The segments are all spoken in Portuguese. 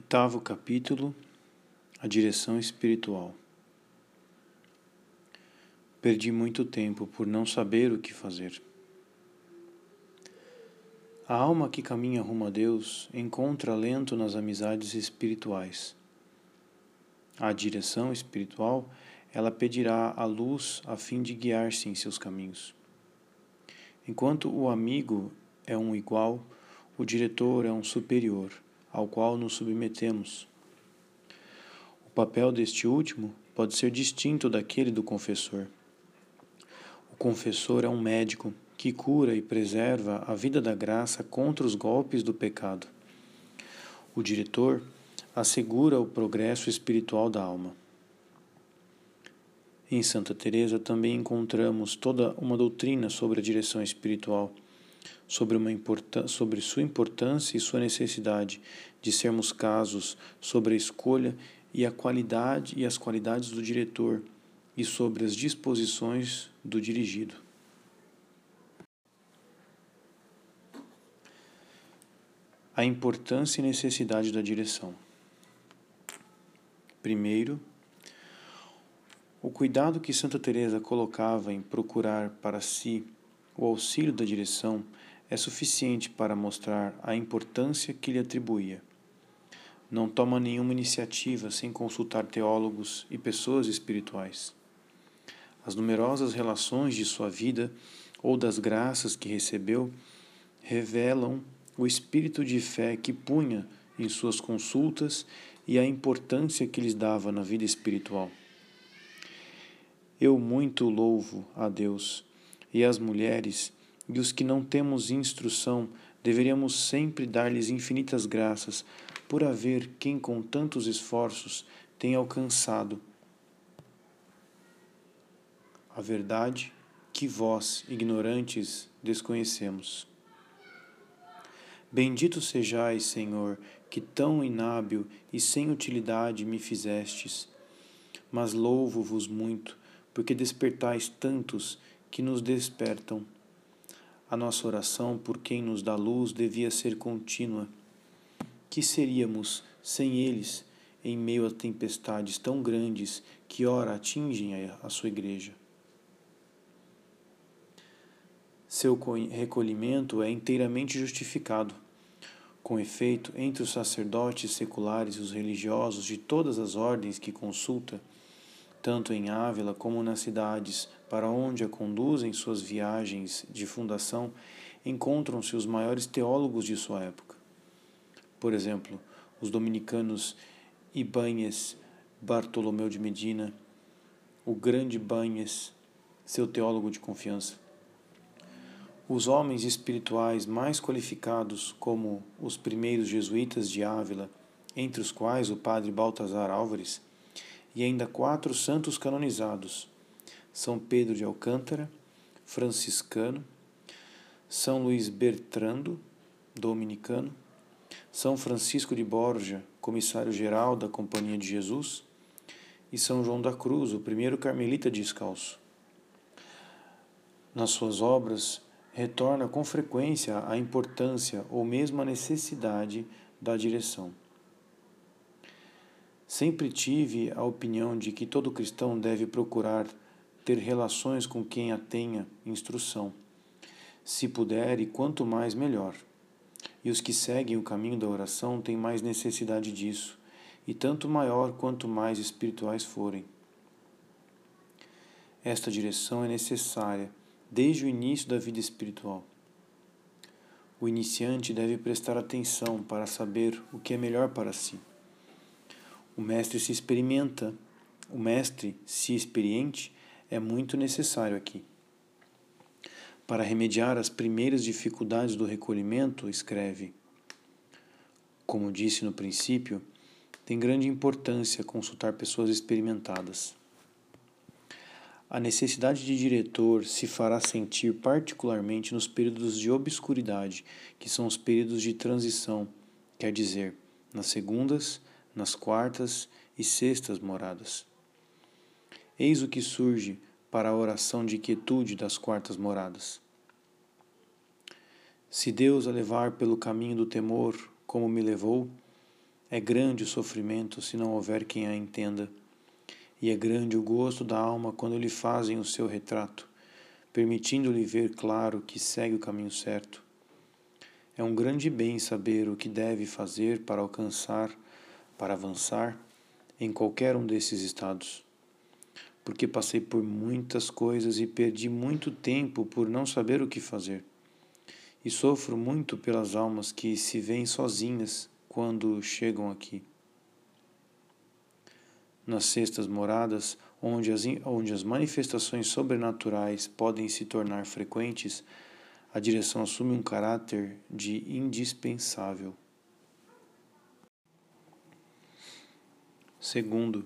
Oitavo capítulo A direção espiritual. Perdi muito tempo por não saber o que fazer. A alma que caminha rumo a Deus encontra alento nas amizades espirituais. A direção espiritual, ela pedirá a luz a fim de guiar-se em seus caminhos. Enquanto o amigo é um igual, o diretor é um superior ao qual nos submetemos. O papel deste último pode ser distinto daquele do confessor. O confessor é um médico que cura e preserva a vida da graça contra os golpes do pecado. O diretor assegura o progresso espiritual da alma. Em Santa Teresa também encontramos toda uma doutrina sobre a direção espiritual sobre, uma sobre sua importância e sua necessidade de sermos casos sobre a escolha e a qualidade e as qualidades do diretor e sobre as disposições do dirigido. A importância e necessidade da direção. Primeiro, o cuidado que Santa Teresa colocava em procurar para si o auxílio da direção é suficiente para mostrar a importância que lhe atribuía. Não toma nenhuma iniciativa sem consultar teólogos e pessoas espirituais. As numerosas relações de sua vida ou das graças que recebeu revelam o espírito de fé que punha em suas consultas e a importância que lhes dava na vida espiritual. Eu muito louvo a Deus e as mulheres e os que não temos instrução, deveríamos sempre dar-lhes infinitas graças por haver quem com tantos esforços tem alcançado a verdade que vós, ignorantes, desconhecemos. Bendito sejais, Senhor, que tão inábil e sem utilidade me fizestes. Mas louvo-vos muito, porque despertais tantos que nos despertam. A nossa oração por quem nos dá luz devia ser contínua. Que seríamos sem eles em meio a tempestades tão grandes que ora atingem a sua igreja? Seu recolhimento é inteiramente justificado. Com efeito, entre os sacerdotes seculares e os religiosos de todas as ordens que consulta, tanto em Ávila como nas cidades para onde a conduzem suas viagens de fundação, encontram-se os maiores teólogos de sua época. Por exemplo, os dominicanos Ibáñez Bartolomeu de Medina, o grande Ibáñez, seu teólogo de confiança. Os homens espirituais mais qualificados, como os primeiros jesuítas de Ávila, entre os quais o padre Baltazar Álvares, e ainda quatro santos canonizados: São Pedro de Alcântara, franciscano, São Luís Bertrando, dominicano, São Francisco de Borja, comissário-geral da Companhia de Jesus, e São João da Cruz, o primeiro carmelita descalço. Nas suas obras, retorna com frequência a importância ou mesmo a necessidade da direção. Sempre tive a opinião de que todo cristão deve procurar ter relações com quem a tenha instrução, se puder e quanto mais melhor. E os que seguem o caminho da oração têm mais necessidade disso, e tanto maior quanto mais espirituais forem. Esta direção é necessária desde o início da vida espiritual. O iniciante deve prestar atenção para saber o que é melhor para si. O mestre se experimenta, o mestre se experiente é muito necessário aqui. Para remediar as primeiras dificuldades do recolhimento, escreve: Como disse no princípio, tem grande importância consultar pessoas experimentadas. A necessidade de diretor se fará sentir particularmente nos períodos de obscuridade, que são os períodos de transição, quer dizer, nas segundas, nas quartas e sextas moradas. Eis o que surge para a oração de quietude das quartas moradas. Se Deus a levar pelo caminho do temor, como me levou, É grande o sofrimento se não houver quem a entenda, e é grande o gosto da alma quando lhe fazem o seu retrato, permitindo-lhe ver claro que segue o caminho certo. É um grande bem saber o que deve fazer para alcançar, para avançar em qualquer um desses estados. Porque passei por muitas coisas e perdi muito tempo por não saber o que fazer. E sofro muito pelas almas que se veem sozinhas quando chegam aqui. Nas cestas moradas, onde as, onde as manifestações sobrenaturais podem se tornar frequentes, a direção assume um caráter de indispensável. Segundo,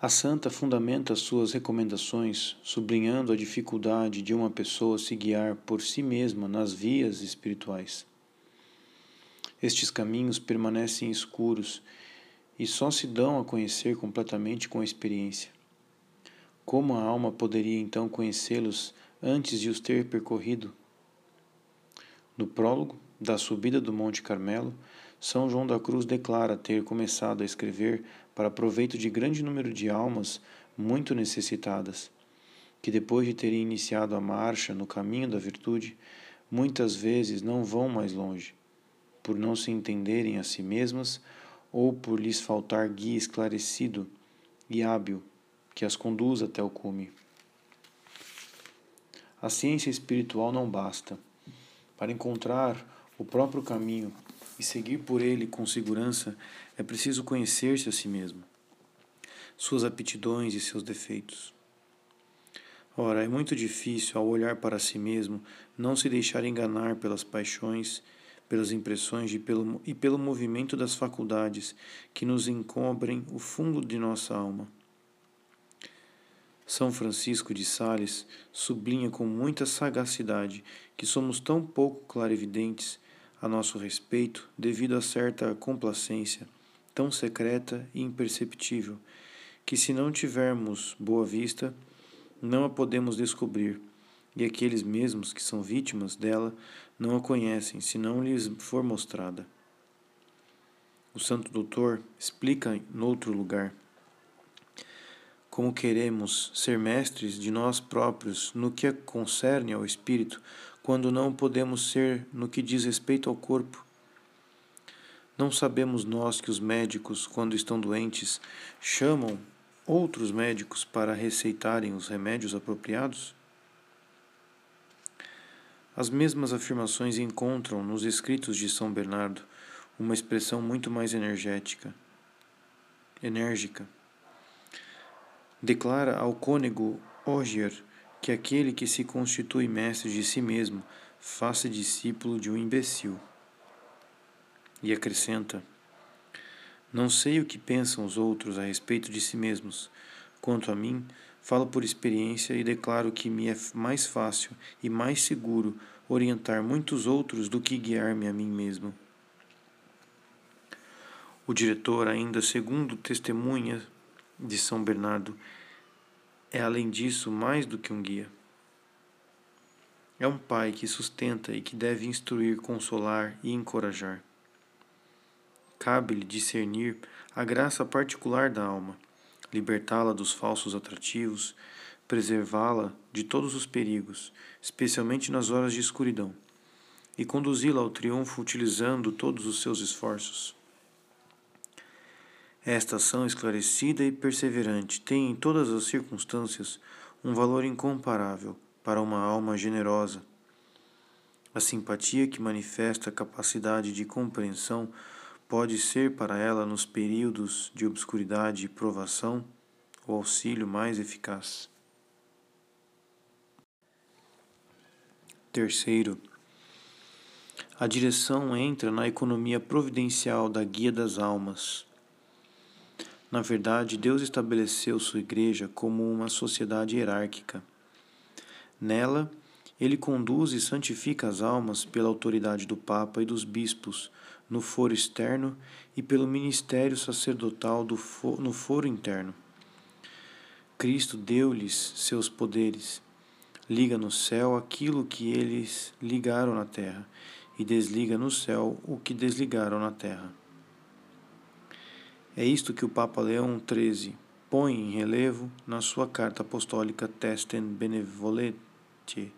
a santa fundamenta suas recomendações sublinhando a dificuldade de uma pessoa se guiar por si mesma nas vias espirituais. Estes caminhos permanecem escuros e só se dão a conhecer completamente com a experiência. Como a alma poderia então conhecê-los antes de os ter percorrido? No prólogo da subida do Monte Carmelo, São João da Cruz declara ter começado a escrever para proveito de grande número de almas muito necessitadas, que depois de terem iniciado a marcha no caminho da virtude, muitas vezes não vão mais longe por não se entenderem a si mesmas ou por lhes faltar guia esclarecido e hábil que as conduza até o cume. A ciência espiritual não basta. Para encontrar o próprio caminho e seguir por ele com segurança, é preciso conhecer-se a si mesmo, suas aptidões e seus defeitos. Ora, é muito difícil, ao olhar para si mesmo, não se deixar enganar pelas paixões pelas impressões e pelo, e pelo movimento das faculdades que nos encobrem o fundo de nossa alma. São Francisco de Sales sublinha com muita sagacidade que somos tão pouco clarividentes a nosso respeito devido a certa complacência tão secreta e imperceptível que se não tivermos boa vista, não a podemos descobrir e aqueles mesmos que são vítimas dela não a conhecem se não lhes for mostrada. O Santo Doutor explica noutro lugar como queremos ser mestres de nós próprios no que concerne ao espírito, quando não podemos ser no que diz respeito ao corpo. Não sabemos nós que os médicos, quando estão doentes, chamam outros médicos para receitarem os remédios apropriados? As mesmas afirmações encontram nos escritos de São Bernardo uma expressão muito mais energética. Enérgica. Declara ao cônego Ogier que aquele que se constitui mestre de si mesmo faça discípulo de um imbecil. E acrescenta: Não sei o que pensam os outros a respeito de si mesmos. Quanto a mim, Falo por experiência e declaro que me é mais fácil e mais seguro orientar muitos outros do que guiar-me a mim mesmo. O diretor, ainda segundo testemunha de São Bernardo, é além disso mais do que um guia. É um pai que sustenta e que deve instruir, consolar e encorajar. Cabe-lhe discernir a graça particular da alma libertá-la dos falsos atrativos, preservá-la de todos os perigos, especialmente nas horas de escuridão, e conduzi-la ao triunfo utilizando todos os seus esforços. Esta ação esclarecida e perseverante tem em todas as circunstâncias um valor incomparável para uma alma generosa. A simpatia que manifesta a capacidade de compreensão pode ser para ela, nos períodos de obscuridade e provação, o auxílio mais eficaz. Terceiro, a direção entra na economia providencial da guia das almas. Na verdade, Deus estabeleceu sua igreja como uma sociedade hierárquica. Nela, ele conduz e santifica as almas pela autoridade do Papa e dos bispos, no foro externo e pelo ministério sacerdotal do for, no foro interno. Cristo deu-lhes seus poderes, liga no céu aquilo que eles ligaram na terra, e desliga no céu o que desligaram na terra. É isto que o Papa Leão XIII põe em relevo na sua carta apostólica Testem Benevolente,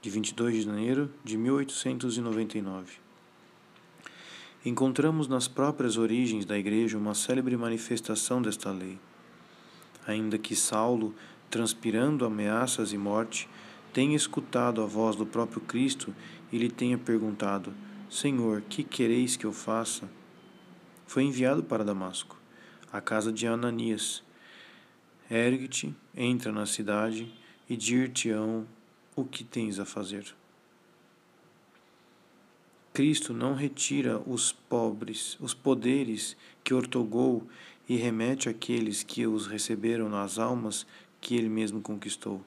de 22 de janeiro de 1899. Encontramos nas próprias origens da Igreja uma célebre manifestação desta lei. Ainda que Saulo, transpirando ameaças e morte, tenha escutado a voz do próprio Cristo e lhe tenha perguntado: Senhor, que quereis que eu faça? Foi enviado para Damasco, à casa de Ananias. Ergue-te, entra na cidade e dir-te-ão o que tens a fazer. Cristo não retira os pobres, os poderes que ortogou e remete àqueles que os receberam nas almas que ele mesmo conquistou.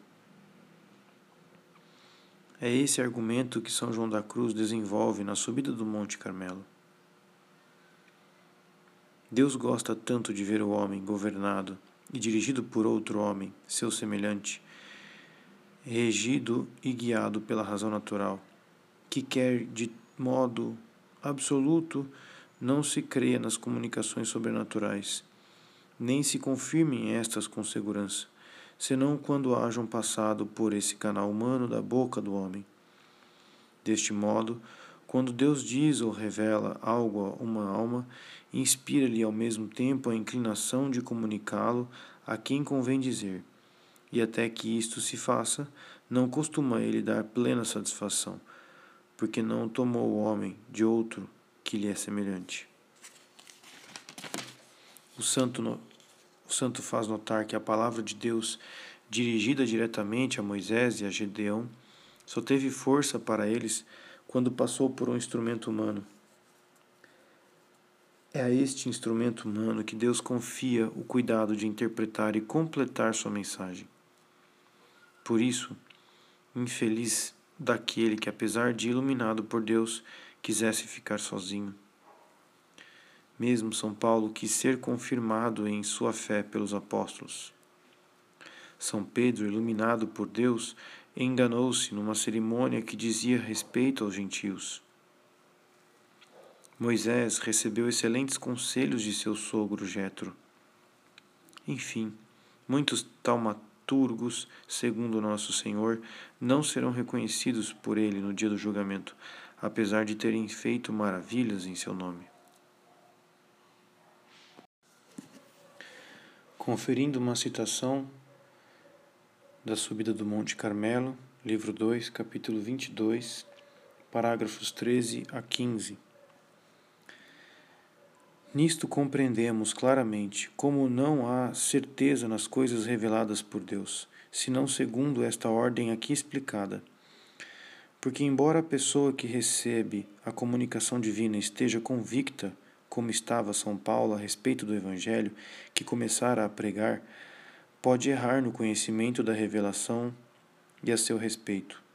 É esse argumento que São João da Cruz desenvolve na subida do Monte Carmelo. Deus gosta tanto de ver o homem governado e dirigido por outro homem, seu semelhante, regido e guiado pela razão natural, que quer de modo absoluto não se creia nas comunicações sobrenaturais, nem se confirmem estas com segurança, senão quando hajam passado por esse canal humano da boca do homem. Deste modo, quando Deus diz ou revela algo a uma alma, inspira-lhe ao mesmo tempo a inclinação de comunicá-lo a quem convém dizer. E até que isto se faça, não costuma ele dar plena satisfação, porque não tomou o homem de outro que lhe é semelhante. O santo, no, o santo faz notar que a palavra de Deus, dirigida diretamente a Moisés e a Gedeão, só teve força para eles quando passou por um instrumento humano. É a este instrumento humano que Deus confia o cuidado de interpretar e completar sua mensagem. Por isso, infeliz daquele que, apesar de iluminado por Deus, quisesse ficar sozinho. Mesmo São Paulo quis ser confirmado em sua fé pelos apóstolos. São Pedro, iluminado por Deus, enganou-se numa cerimônia que dizia respeito aos gentios. Moisés recebeu excelentes conselhos de seu sogro Jetro. Enfim, muitos taumaturgos, segundo nosso Senhor, não serão reconhecidos por ele no dia do julgamento, apesar de terem feito maravilhas em seu nome. Conferindo uma citação da subida do Monte Carmelo, livro 2, capítulo 22, parágrafos 13 a 15. Nisto compreendemos claramente como não há certeza nas coisas reveladas por Deus, senão segundo esta ordem aqui explicada. Porque, embora a pessoa que recebe a comunicação divina esteja convicta, como estava São Paulo a respeito do Evangelho que começara a pregar, pode errar no conhecimento da revelação e a seu respeito.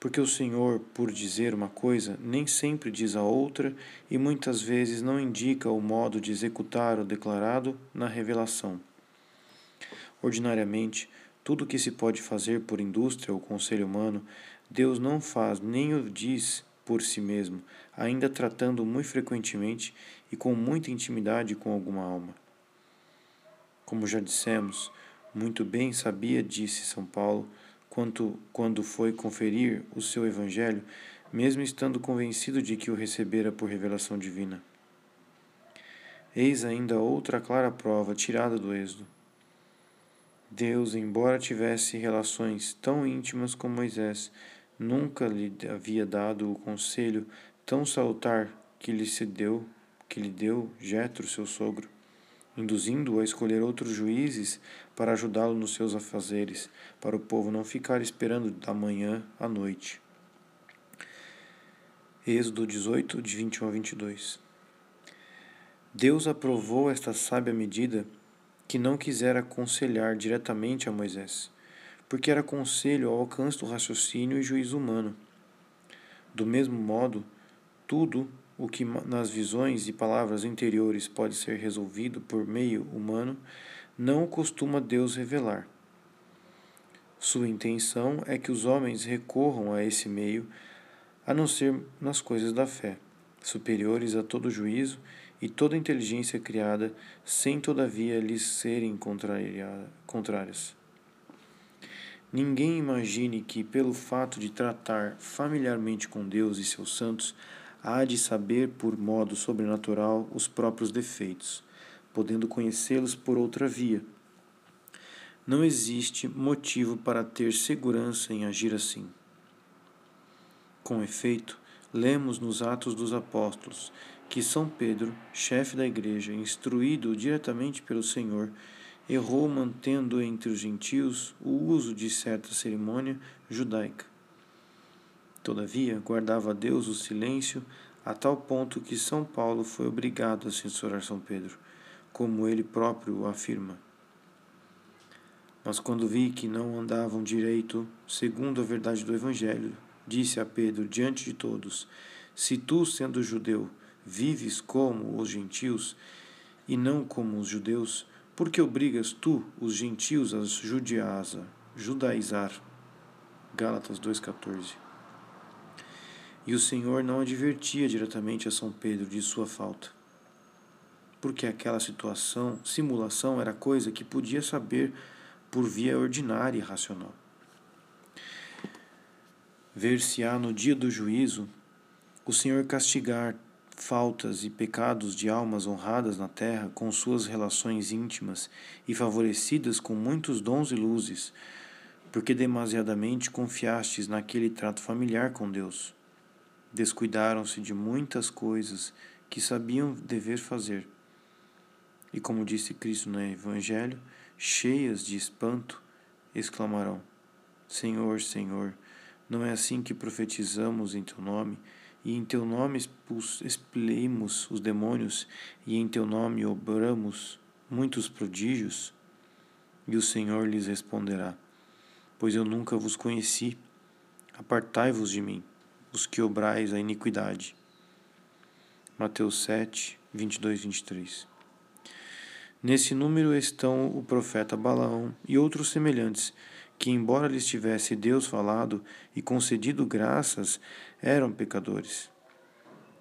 Porque o Senhor, por dizer uma coisa, nem sempre diz a outra e muitas vezes não indica o modo de executar o declarado na revelação. Ordinariamente, tudo o que se pode fazer por indústria ou conselho humano, Deus não faz nem o diz por si mesmo, ainda tratando muito frequentemente e com muita intimidade com alguma alma. Como já dissemos, muito bem sabia, disse São Paulo, quanto, quando foi conferir o seu Evangelho, mesmo estando convencido de que o recebera por revelação divina. Eis ainda outra clara prova tirada do Êxodo. Deus, embora tivesse relações tão íntimas com Moisés, nunca lhe havia dado o conselho tão salutar que lhe se deu, que lhe deu Jetro, seu sogro induzindo-o a escolher outros juízes para ajudá-lo nos seus afazeres, para o povo não ficar esperando da manhã à noite. Êxodo 18, de 21 a 22. Deus aprovou esta sábia medida que não quisera aconselhar diretamente a Moisés, porque era conselho ao alcance do raciocínio e juízo humano. Do mesmo modo, tudo o que nas visões e palavras interiores pode ser resolvido por meio humano, não costuma Deus revelar. Sua intenção é que os homens recorram a esse meio, a não ser nas coisas da fé, superiores a todo juízo e toda inteligência criada, sem todavia lhes serem contrárias. Ninguém imagine que, pelo fato de tratar familiarmente com Deus e seus santos, há de saber por modo sobrenatural os próprios defeitos, podendo conhecê-los por outra via. Não existe motivo para ter segurança em agir assim. Com efeito, lemos nos Atos dos Apóstolos que São Pedro, chefe da igreja, instruído diretamente pelo Senhor, errou mantendo entre os gentios o uso de certa cerimônia judaica. Todavia, guardava Deus o silêncio a tal ponto que São Paulo foi obrigado a censurar São Pedro, como ele próprio afirma. Mas quando vi que não andavam direito, segundo a verdade do Evangelho, disse a Pedro diante de todos: Se tu, sendo judeu, vives como os gentios e não como os judeus, porque obrigas tu os gentios a judaizar? Gálatas 2,14 E o Senhor não advertia diretamente a São Pedro de sua falta, porque aquela situação, simulação, era coisa que podia saber por via ordinária e racional. Ver-se-á no dia do juízo o Senhor castigar faltas e pecados de almas honradas na terra com suas relações íntimas e favorecidas com muitos dons e luzes, porque demasiadamente confiastes naquele trato familiar com Deus. Descuidaram-se de muitas coisas que sabiam dever fazer. E como disse Cristo no Evangelho, cheias de espanto, exclamarão: Senhor, Senhor, não é assim que profetizamos em teu nome? e em teu nome expelemos os demônios, e em teu nome obramos muitos prodígios? E o Senhor lhes responderá: Pois eu nunca vos conheci. Apartai-vos de mim, os que obrais a iniquidade. Mateus 7, 22 23. Nesse número estão o profeta Balaão e outros semelhantes, que, embora lhes tivesse Deus falado e concedido graças, eram pecadores.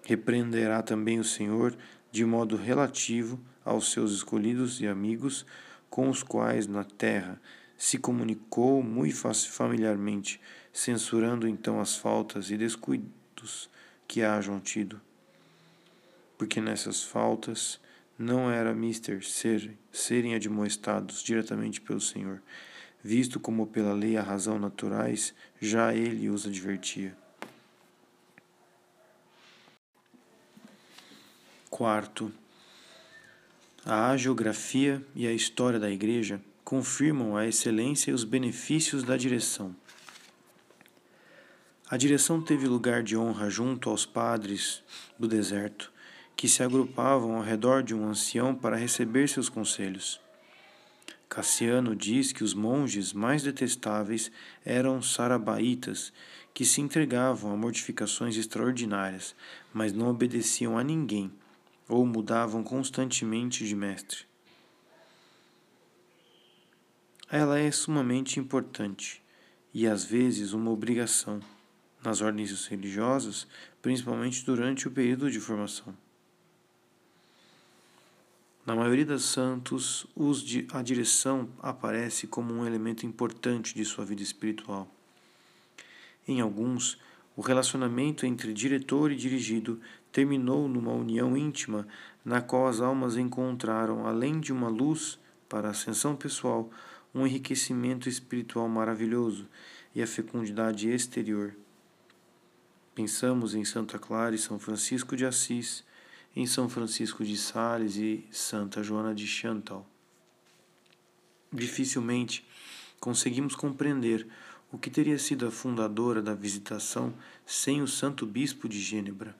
Repreenderá também o Senhor de modo relativo aos seus escolhidos e amigos, com os quais na terra se comunicou muito familiarmente, censurando então as faltas e descuidos que hajam tido. Porque nessas faltas não era mister ser, serem admoestados diretamente pelo Senhor, visto como pela lei a razão naturais, já ele os advertia. Quarto, a geografia e a história da Igreja confirmam a excelência e os benefícios da direção. A direção teve lugar de honra junto aos padres do deserto, que se agrupavam ao redor de um ancião para receber seus conselhos. Cassiano diz que os monges mais detestáveis eram sarabaitas, que se entregavam a mortificações extraordinárias, mas não obedeciam a ninguém ou mudavam constantemente de mestre. Ela é sumamente importante e às vezes uma obrigação nas ordens religiosas, principalmente durante o período de formação. Na maioria dos santos, a direção aparece como um elemento importante de sua vida espiritual. Em alguns, o relacionamento entre diretor e dirigido terminou numa união íntima na qual as almas encontraram, além de uma luz para a ascensão pessoal, um enriquecimento espiritual maravilhoso e a fecundidade exterior. Pensamos em Santa Clara e São Francisco de Assis em São Francisco de Sales e Santa Joana de Chantal. Dificilmente conseguimos compreender o que teria sido a fundadora da visitação sem o Santo Bispo de Gênebra.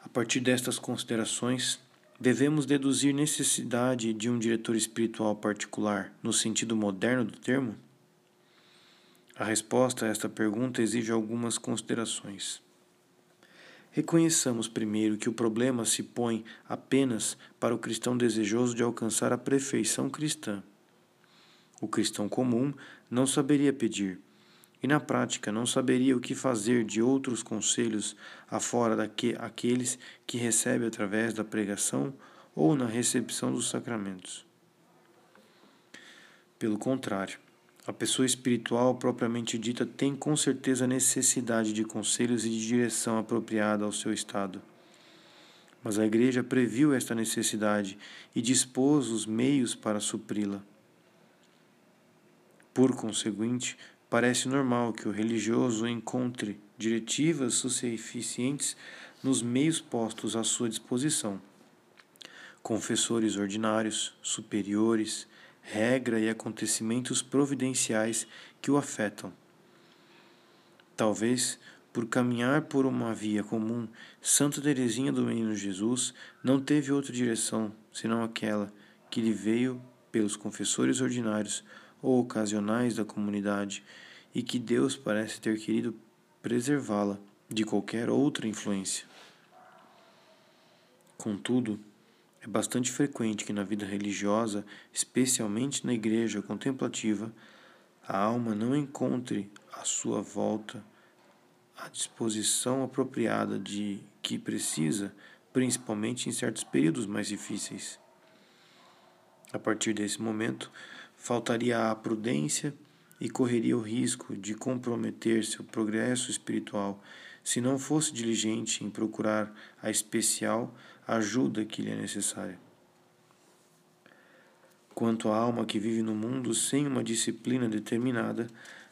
A partir destas considerações, devemos deduzir necessidade de um diretor espiritual particular no sentido moderno do termo? A resposta a esta pergunta exige algumas considerações. Reconheçamos primeiro que o problema se põe apenas para o cristão desejoso de alcançar a perfeição cristã. O cristão comum não saberia pedir, e na prática não saberia o que fazer de outros conselhos afora daqueles que recebe através da pregação ou na recepção dos sacramentos. Pelo contrário, a pessoa espiritual propriamente dita tem com certeza necessidade de conselhos e de direção apropriada ao seu estado. Mas a Igreja previu esta necessidade e dispôs os meios para supri-la. Por conseguinte, parece normal que o religioso encontre diretivas suficientes nos meios postos à sua disposição. Confessores ordinários, superiores, regra e acontecimentos providenciais que o afetam. Talvez por caminhar por uma via comum, Santa Teresinha do Menino Jesus não teve outra direção senão aquela que lhe veio pelos confessores ordinários ou ocasionais da comunidade e que Deus parece ter querido preservá-la de qualquer outra influência. Contudo, é bastante frequente que na vida religiosa, especialmente na igreja contemplativa, a alma não encontre à sua volta a disposição apropriada de que precisa, principalmente em certos períodos mais difíceis. A partir desse momento, faltaria a prudência e correria o risco de comprometer seu progresso espiritual se não fosse diligente em procurar a especial ajuda que lhe é necessária. Quanto à alma que vive no mundo sem uma disciplina determinada,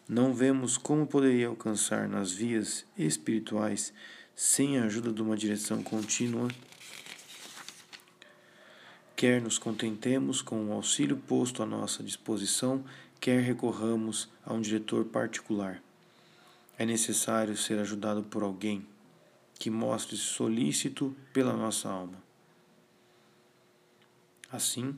não vemos como poderia alcançar nas vias espirituais sem a ajuda de uma direção contínua. Quer nos contentemos com o auxílio posto à nossa disposição, quer recorramos a um diretor particular. É necessário ser ajudado por alguém que mostre solícito pela nossa alma. Assim,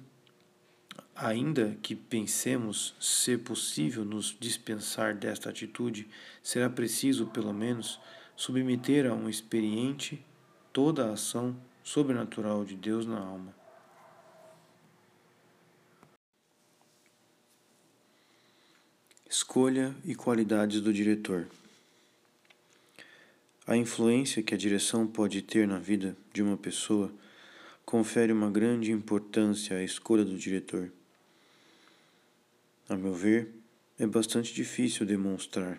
Ainda que pensemos ser possível nos dispensar desta atitude, será preciso, pelo menos, submeter a um experiente toda a ação sobrenatural de Deus na alma. Escolha e qualidades do diretor. A influência que a direção pode ter na vida de uma pessoa confere uma grande importância à escolha do diretor. A meu ver, é bastante difícil demonstrar,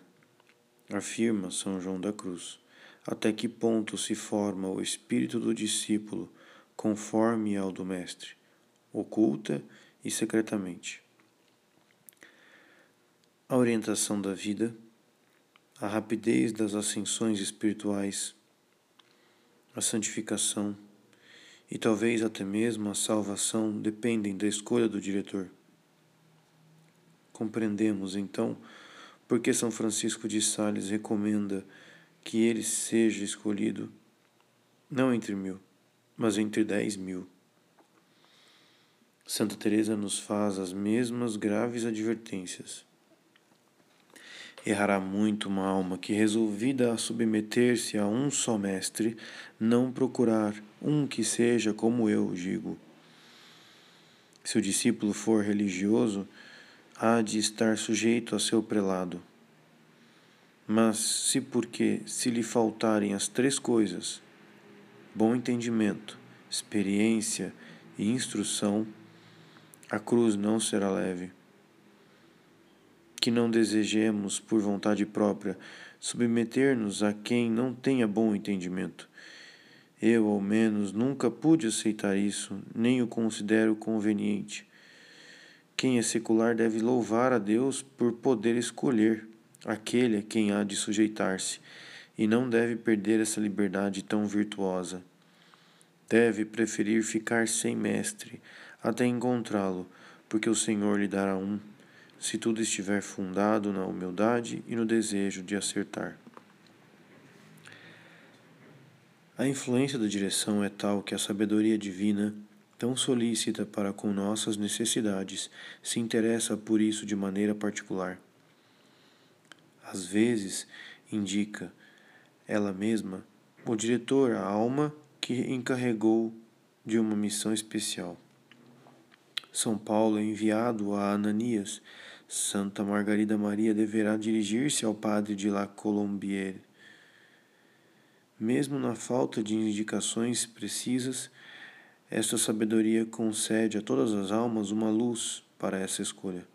afirma São João da Cruz, até que ponto se forma o espírito do discípulo conforme ao do Mestre, oculta e secretamente. A orientação da vida, a rapidez das ascensões espirituais, a santificação e talvez até mesmo a salvação dependem da escolha do diretor. Compreendemos, então, por que São Francisco de Sales recomenda que ele seja escolhido não entre mil, mas entre dez mil. Santa Teresa nos faz as mesmas graves advertências. Errará muito uma alma que, resolvida a submeter-se a um só mestre, não procurar um que seja como eu digo. Se o discípulo for religioso, há de estar sujeito a seu prelado. Mas se porque se lhe faltarem as três coisas, bom entendimento, experiência e instrução, a cruz não será leve. Que não desejemos, por vontade própria, submeter-nos a quem não tenha bom entendimento. Eu, ao menos, nunca pude aceitar isso, nem o considero conveniente. Quem é secular deve louvar a Deus por poder escolher aquele a quem há de sujeitar-se, e não deve perder essa liberdade tão virtuosa. Deve preferir ficar sem mestre até encontrá-lo, porque o Senhor lhe dará um, se tudo estiver fundado na humildade e no desejo de acertar. A influência da direção é tal que a sabedoria divina tão solícita para com nossas necessidades, se interessa por isso de maneira particular. Às vezes, indica ela mesma o diretor, a alma que encarregou de uma missão especial. São Paulo é enviado a Ananias Santa Margarida Maria deverá dirigir-se ao padre de La Colombière. Mesmo na falta de indicações precisas, esta sabedoria concede a todas as almas uma luz para essa escolha.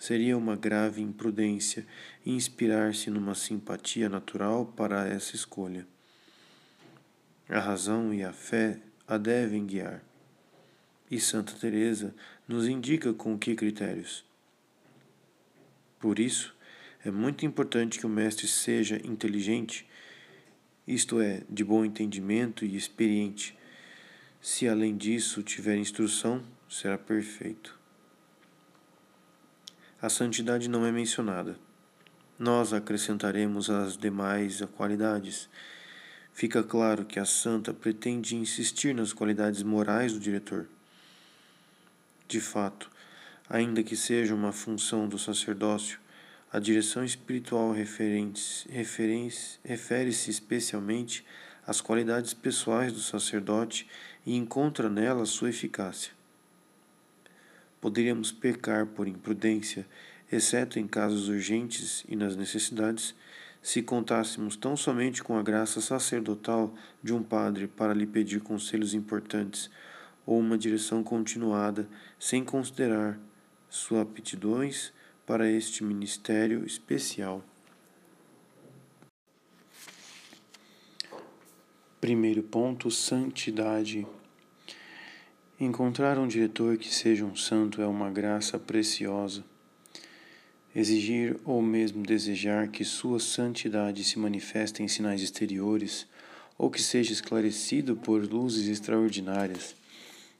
Seria uma grave imprudência inspirar-se numa simpatia natural para essa escolha. A razão e a fé a devem guiar. E Santa Teresa nos indica com que critérios. Por isso, é muito importante que o mestre seja inteligente, isto é, de bom entendimento e experiente. Se além disso tiver instrução, será perfeito. A santidade não é mencionada. Nós acrescentaremos as demais qualidades fica claro que a santa pretende insistir nas qualidades morais do diretor. De fato, ainda que seja uma função do sacerdócio, a direção espiritual refere-se especialmente às qualidades pessoais do sacerdote e encontra nela sua eficácia. Poderíamos pecar por imprudência, exceto em casos urgentes e nas necessidades, se contássemos tão somente com a graça sacerdotal de um padre para lhe pedir conselhos importantes ou uma direção continuada, sem considerar suas aptidões para este ministério especial. Primeiro ponto: santidade. Encontrar um diretor que seja um santo é uma graça preciosa. Exigir ou mesmo desejar que sua santidade se manifeste em sinais exteriores ou que seja esclarecido por luzes extraordinárias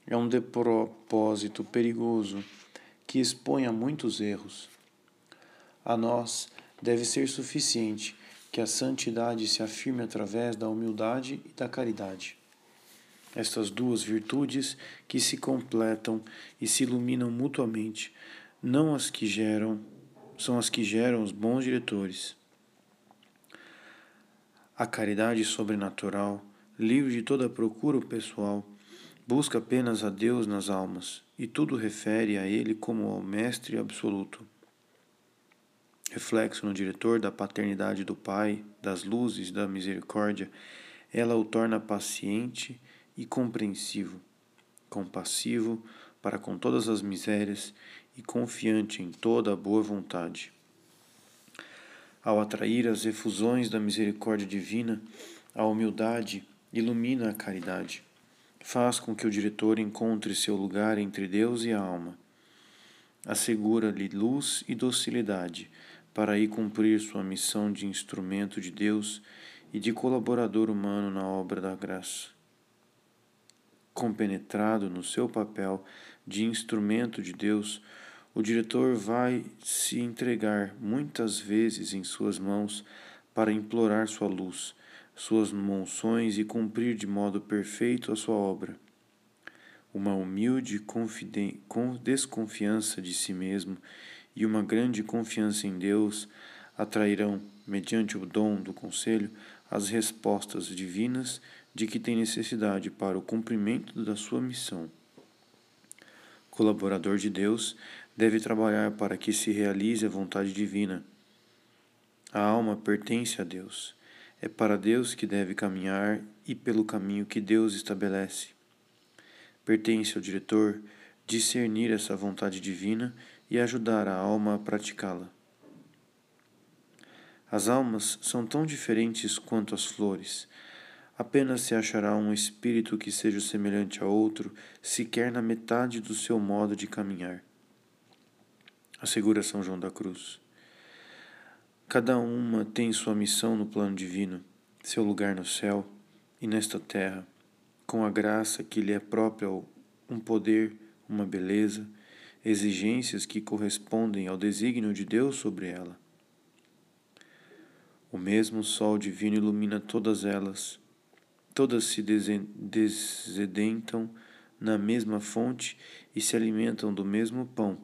é um propósito perigoso que expõe a muitos erros. A nós deve ser suficiente que a santidade se afirme através da humildade e da caridade. Estas duas virtudes que se completam e se iluminam mutuamente, não as que geram são as que geram os bons diretores. A caridade sobrenatural, livre de toda procura pessoal, busca apenas a Deus nas almas e tudo refere a Ele como ao Mestre absoluto. Reflexo no diretor da paternidade do Pai, das luzes da misericórdia, ela o torna paciente e compreensivo, compassivo para com todas as misérias e confiante em toda a boa vontade. Ao atrair as efusões da misericórdia divina, a humildade ilumina a caridade, faz com que o diretor encontre seu lugar entre Deus e a alma. Assegura-lhe luz e docilidade para ir cumprir sua missão de instrumento de Deus e de colaborador humano na obra da graça. Compenetrado no seu papel de instrumento de Deus, o diretor vai se entregar muitas vezes em suas mãos para implorar sua luz, suas monções e cumprir de modo perfeito a sua obra. Uma humilde desconfiança de si mesmo e uma grande confiança em Deus atrairão, mediante o dom do conselho, as respostas divinas de que tem necessidade para o cumprimento da sua missão. Colaborador de Deus deve trabalhar para que se realize a vontade divina. A alma pertence a Deus. É para Deus que deve caminhar e pelo caminho que Deus estabelece. Pertence ao diretor discernir essa vontade divina e ajudar a alma a praticá-la. As almas são tão diferentes quanto as flores. Apenas se achará um espírito que seja semelhante a outro, sequer na metade do seu modo de caminhar assegura São João da Cruz. Cada uma tem sua missão no plano divino, seu lugar no céu e nesta terra, com a graça que lhe é própria, um poder, uma beleza, exigências que correspondem ao desígnio de Deus sobre ela. O mesmo sol divino ilumina todas elas, todas se desedentam na mesma fonte e se alimentam do mesmo pão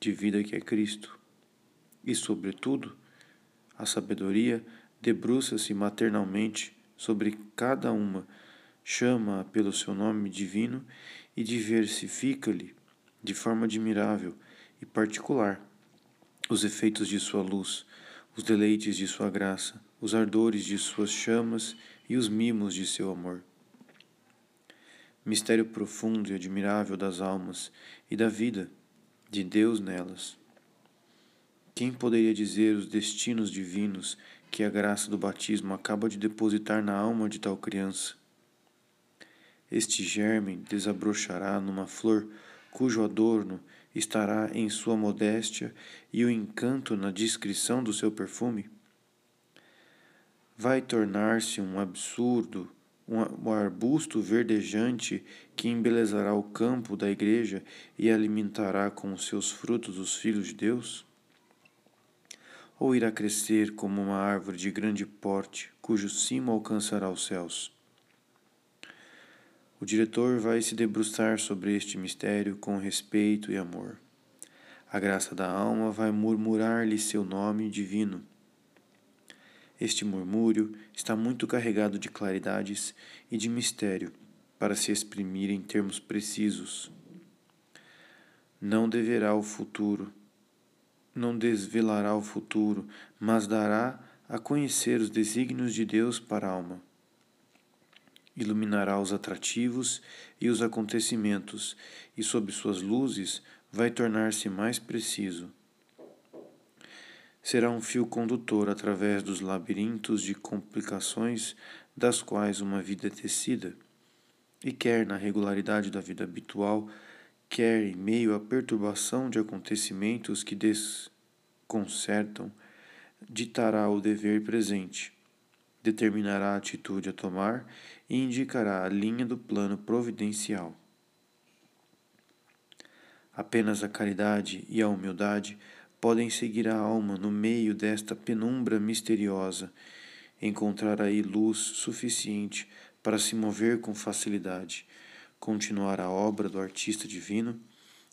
de vida que é Cristo. E, sobretudo, a sabedoria debruça-se maternalmente sobre cada uma, chama-a pelo seu nome divino e diversifica-lhe de forma admirável e particular os efeitos de sua luz, os deleites de sua graça, os ardores de suas chamas e os mimos de seu amor. Mistério profundo e admirável das almas e da vida de Deus nelas. Quem poderia dizer os destinos divinos que a graça do batismo acaba de depositar na alma de tal criança? Este germe desabrochará numa flor cujo adorno estará em sua modéstia e o encanto na discrição do seu perfume? Vai tornar-se um absurdo, um arbusto verdejante que embelezará o campo da igreja e alimentará com os seus frutos os filhos de Deus? Ou irá crescer como uma árvore de grande porte, cujo cimo alcançará os céus? O diretor vai se debruçar sobre este mistério com respeito e amor. A graça da alma vai murmurar-lhe seu nome divino. Este murmúrio está muito carregado de claridades e de mistério para se exprimir em termos precisos. Não deverá o futuro, não desvelará o futuro, mas dará a conhecer os desígnios de Deus para a alma iluminará os atrativos e os acontecimentos, e sob suas luzes vai tornar-se mais preciso. Será um fio condutor através dos labirintos de complicações das quais uma vida é tecida, e quer na regularidade da vida habitual, quer em meio à perturbação de acontecimentos que desconcertam, ditará o dever presente determinará a atitude a tomar e indicará a linha do plano providencial. Apenas a caridade e a humildade podem seguir a alma no meio desta penumbra misteriosa, encontrar aí luz suficiente para se mover com facilidade, continuar a obra do artista divino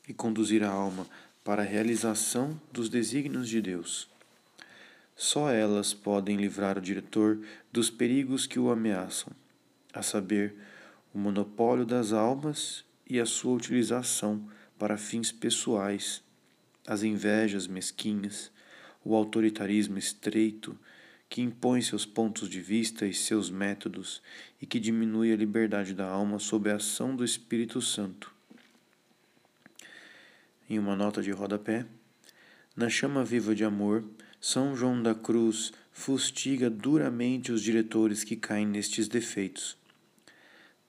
e conduzir a alma para a realização dos desígnios de Deus. Só elas podem livrar o diretor dos perigos que o ameaçam, a saber, o monopólio das almas e a sua utilização para fins pessoais, as invejas mesquinhas, o autoritarismo estreito que impõe seus pontos de vista e seus métodos e que diminui a liberdade da alma sob a ação do Espírito Santo. Em uma nota de rodapé, na chama viva de amor, são João da Cruz fustiga duramente os diretores que caem nestes defeitos.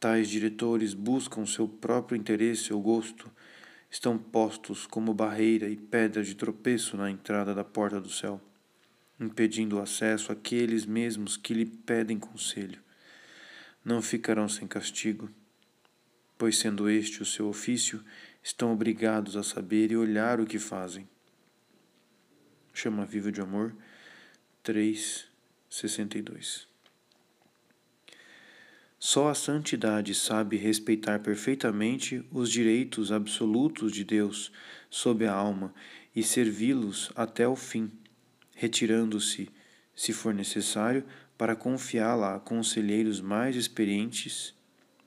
Tais diretores buscam seu próprio interesse ou gosto, estão postos como barreira e pedra de tropeço na entrada da porta do céu, impedindo o acesso àqueles mesmos que lhe pedem conselho. Não ficarão sem castigo, pois, sendo este o seu ofício, estão obrigados a saber e olhar o que fazem. Chama Viva de Amor 362. Só a santidade sabe respeitar perfeitamente os direitos absolutos de Deus sobre a alma e servi-los até o fim, retirando-se, se for necessário, para confiá-la a conselheiros mais experientes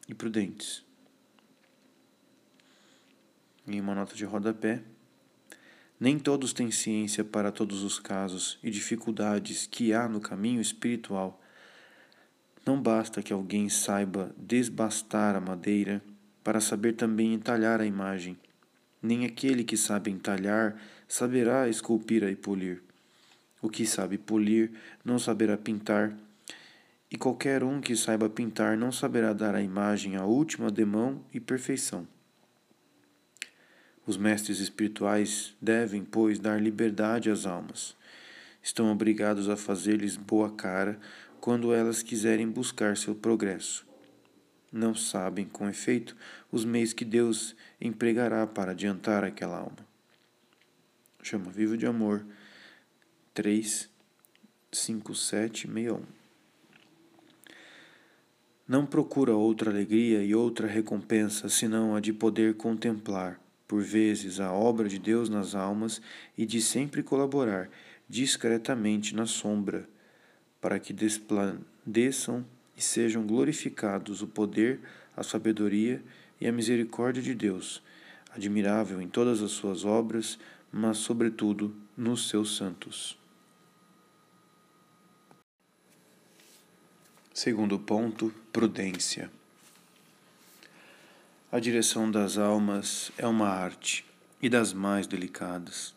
e prudentes. Em uma nota de rodapé, nem todos têm ciência para todos os casos e dificuldades que há no caminho espiritual. Não basta que alguém saiba desbastar a madeira para saber também entalhar a imagem. Nem aquele que sabe entalhar saberá esculpir e polir. O que sabe polir não saberá pintar, e qualquer um que saiba pintar não saberá dar à imagem a última demão e perfeição. Os mestres espirituais devem, pois, dar liberdade às almas. Estão obrigados a fazer-lhes boa cara quando elas quiserem buscar seu progresso. Não sabem, com efeito, os meios que Deus empregará para adiantar aquela alma. Chama Vivo de Amor 3, 5, 7, 61. Não procura outra alegria e outra recompensa senão a de poder contemplar por vezes, a obra de Deus nas almas e de sempre colaborar discretamente na sombra, para que desplandeçam e sejam glorificados o poder, a sabedoria e a misericórdia de Deus, admirável em todas as suas obras, mas, sobretudo, nos seus santos. Segundo ponto, prudência. A direção das almas é uma arte e das mais delicadas.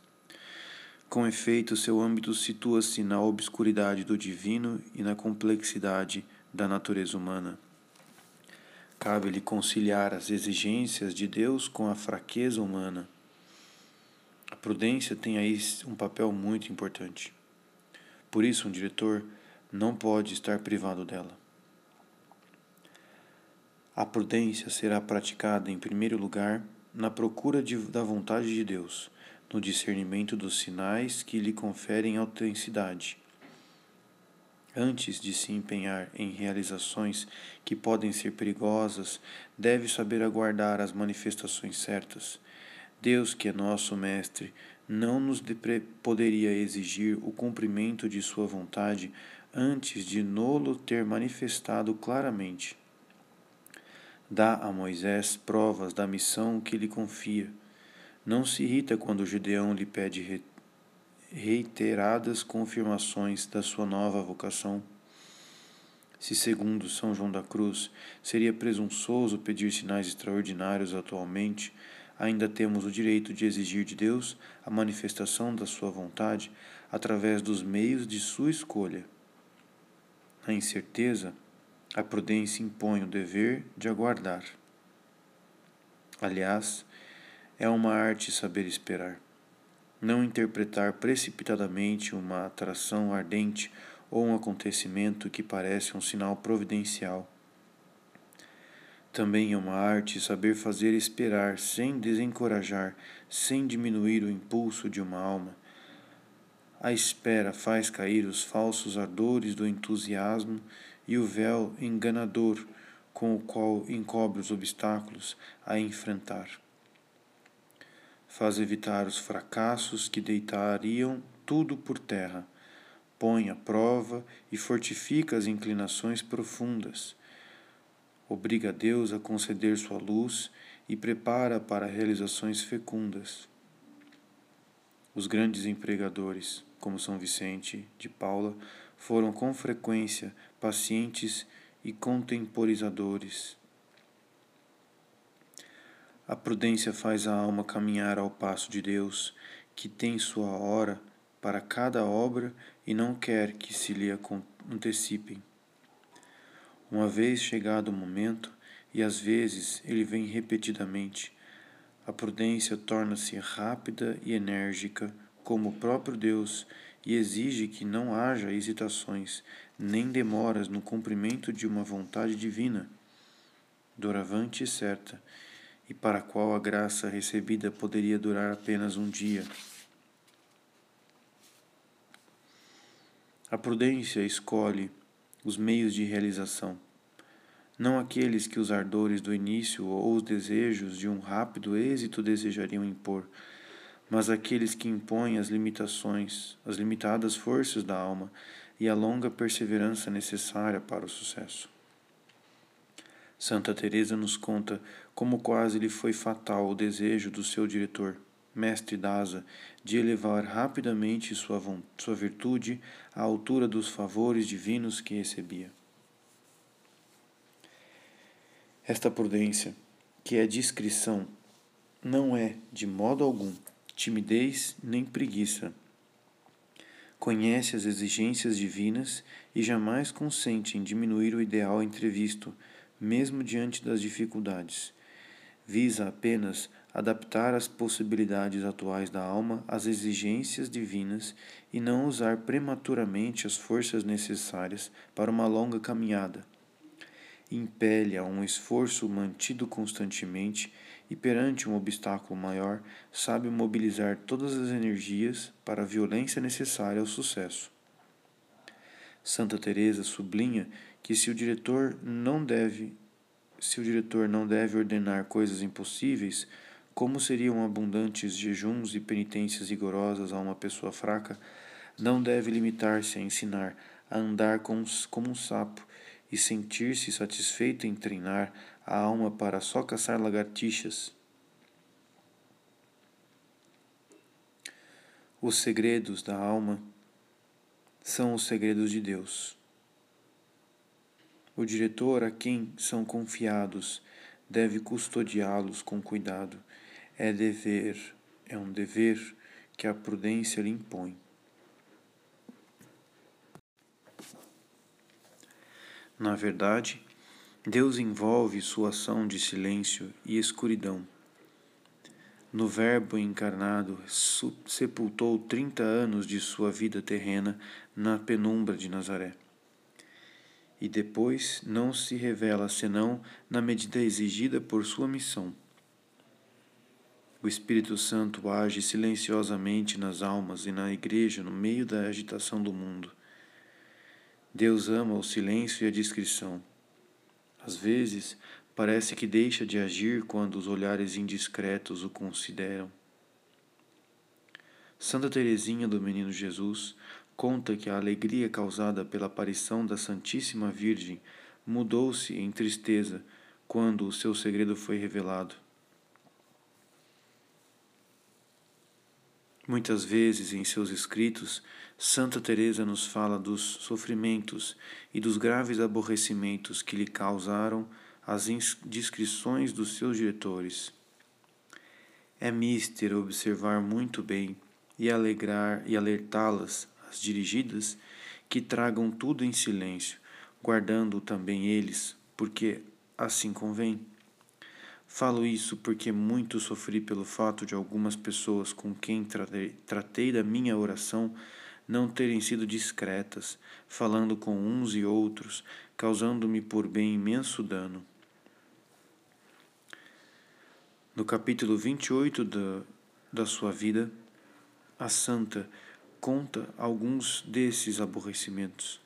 Com efeito, seu âmbito situa-se na obscuridade do divino e na complexidade da natureza humana. Cabe-lhe conciliar as exigências de Deus com a fraqueza humana. A prudência tem aí um papel muito importante. Por isso, um diretor não pode estar privado dela. A prudência será praticada, em primeiro lugar, na procura de, da vontade de Deus, no discernimento dos sinais que lhe conferem autenticidade Antes de se empenhar em realizações que podem ser perigosas, deve saber aguardar as manifestações certas. Deus, que é nosso Mestre, não nos poderia exigir o cumprimento de Sua vontade antes de nolo ter manifestado claramente. Dá a Moisés provas da missão que lhe confia. Não se irrita quando Gideão lhe pede reiteradas confirmações da sua nova vocação. Se, segundo São João da Cruz, seria presunçoso pedir sinais extraordinários atualmente, ainda temos o direito de exigir de Deus a manifestação da sua vontade através dos meios de sua escolha. A incerteza, a prudência impõe o dever de aguardar. Aliás, é uma arte saber esperar não interpretar precipitadamente uma atração ardente ou um acontecimento que parece um sinal providencial. Também é uma arte saber fazer esperar sem desencorajar, sem diminuir o impulso de uma alma. A espera faz cair os falsos ardores do entusiasmo e o véu enganador com o qual encobre os obstáculos a enfrentar. Faz evitar os fracassos que deitariam tudo por terra, põe à prova e fortifica as inclinações profundas, obriga Deus a conceder sua luz e prepara para realizações fecundas. Os grandes empregadores, como São Vicente de Paula, foram com frequência pacientes e contemporizadores a prudência faz a alma caminhar ao passo de Deus, que tem sua hora para cada obra e não quer que se lhe antecipem. Uma vez chegado o momento, e às vezes ele vem repetidamente, a prudência torna-se rápida e enérgica, como o próprio Deus, e exige que não haja hesitações, nem demoras no cumprimento de uma vontade divina, doravante e certa, e para a qual a graça recebida poderia durar apenas um dia. A prudência escolhe os meios de realização, não aqueles que os ardores do início ou os desejos de um rápido êxito desejariam impor, mas aqueles que impõem as limitações, as limitadas forças da alma e a longa perseverança necessária para o sucesso. Santa Teresa nos conta como quase lhe foi fatal o desejo do seu diretor, mestre Daza, de elevar rapidamente sua, sua virtude à altura dos favores divinos que recebia. Esta prudência, que é discrição, não é, de modo algum, timidez nem preguiça. Conhece as exigências divinas e jamais consente em diminuir o ideal entrevisto mesmo diante das dificuldades. Visa apenas adaptar as possibilidades atuais da alma às exigências divinas e não usar prematuramente as forças necessárias para uma longa caminhada. Impele a um esforço mantido constantemente e, perante um obstáculo maior, sabe mobilizar todas as energias para a violência necessária ao sucesso. Santa Teresa sublinha que se o diretor não deve se o diretor não deve ordenar coisas impossíveis, como seriam abundantes jejuns e penitências rigorosas a uma pessoa fraca, não deve limitar-se a ensinar a andar como um sapo e sentir-se satisfeito em treinar a alma para só caçar lagartixas. Os segredos da alma são os segredos de Deus. O diretor a quem são confiados deve custodiá-los com cuidado. É dever, é um dever que a prudência lhe impõe. Na verdade, Deus envolve sua ação de silêncio e escuridão. No Verbo encarnado, sepultou trinta anos de sua vida terrena na penumbra de Nazaré. E depois não se revela senão na medida exigida por sua missão. O Espírito Santo age silenciosamente nas almas e na igreja no meio da agitação do mundo. Deus ama o silêncio e a discrição. Às vezes, parece que deixa de agir quando os olhares indiscretos o consideram. Santa Teresinha do Menino Jesus conta que a alegria causada pela aparição da Santíssima Virgem mudou-se em tristeza quando o seu segredo foi revelado. Muitas vezes em seus escritos, Santa Teresa nos fala dos sofrimentos e dos graves aborrecimentos que lhe causaram as indiscrições dos seus diretores. É mister observar muito bem e alegrar e alertá-las, as dirigidas, que tragam tudo em silêncio, guardando também eles, porque assim convém. Falo isso porque muito sofri pelo fato de algumas pessoas com quem tratei, da minha oração não terem sido discretas, falando com uns e outros, causando-me por bem imenso dano. No capítulo 28 da, da sua vida, a santa conta alguns desses aborrecimentos.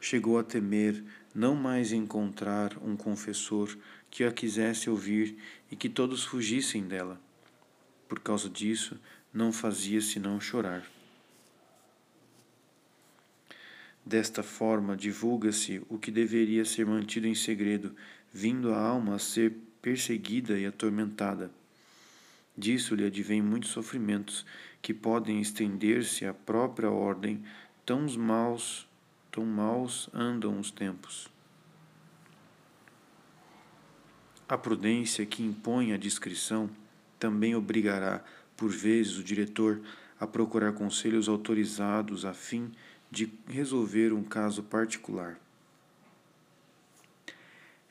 Chegou a temer não mais encontrar um confessor que a quisesse ouvir e que todos fugissem dela. Por causa disso, não fazia senão chorar. Desta forma, divulga-se o que deveria ser mantido em segredo, vindo a alma a ser perseguida e atormentada. Disso lhe advém muitos sofrimentos que podem estender-se à própria ordem, tão maus, tão maus andam os tempos. A prudência que impõe a discrição também obrigará, por vezes, o diretor a procurar conselhos autorizados a fim de resolver um caso particular.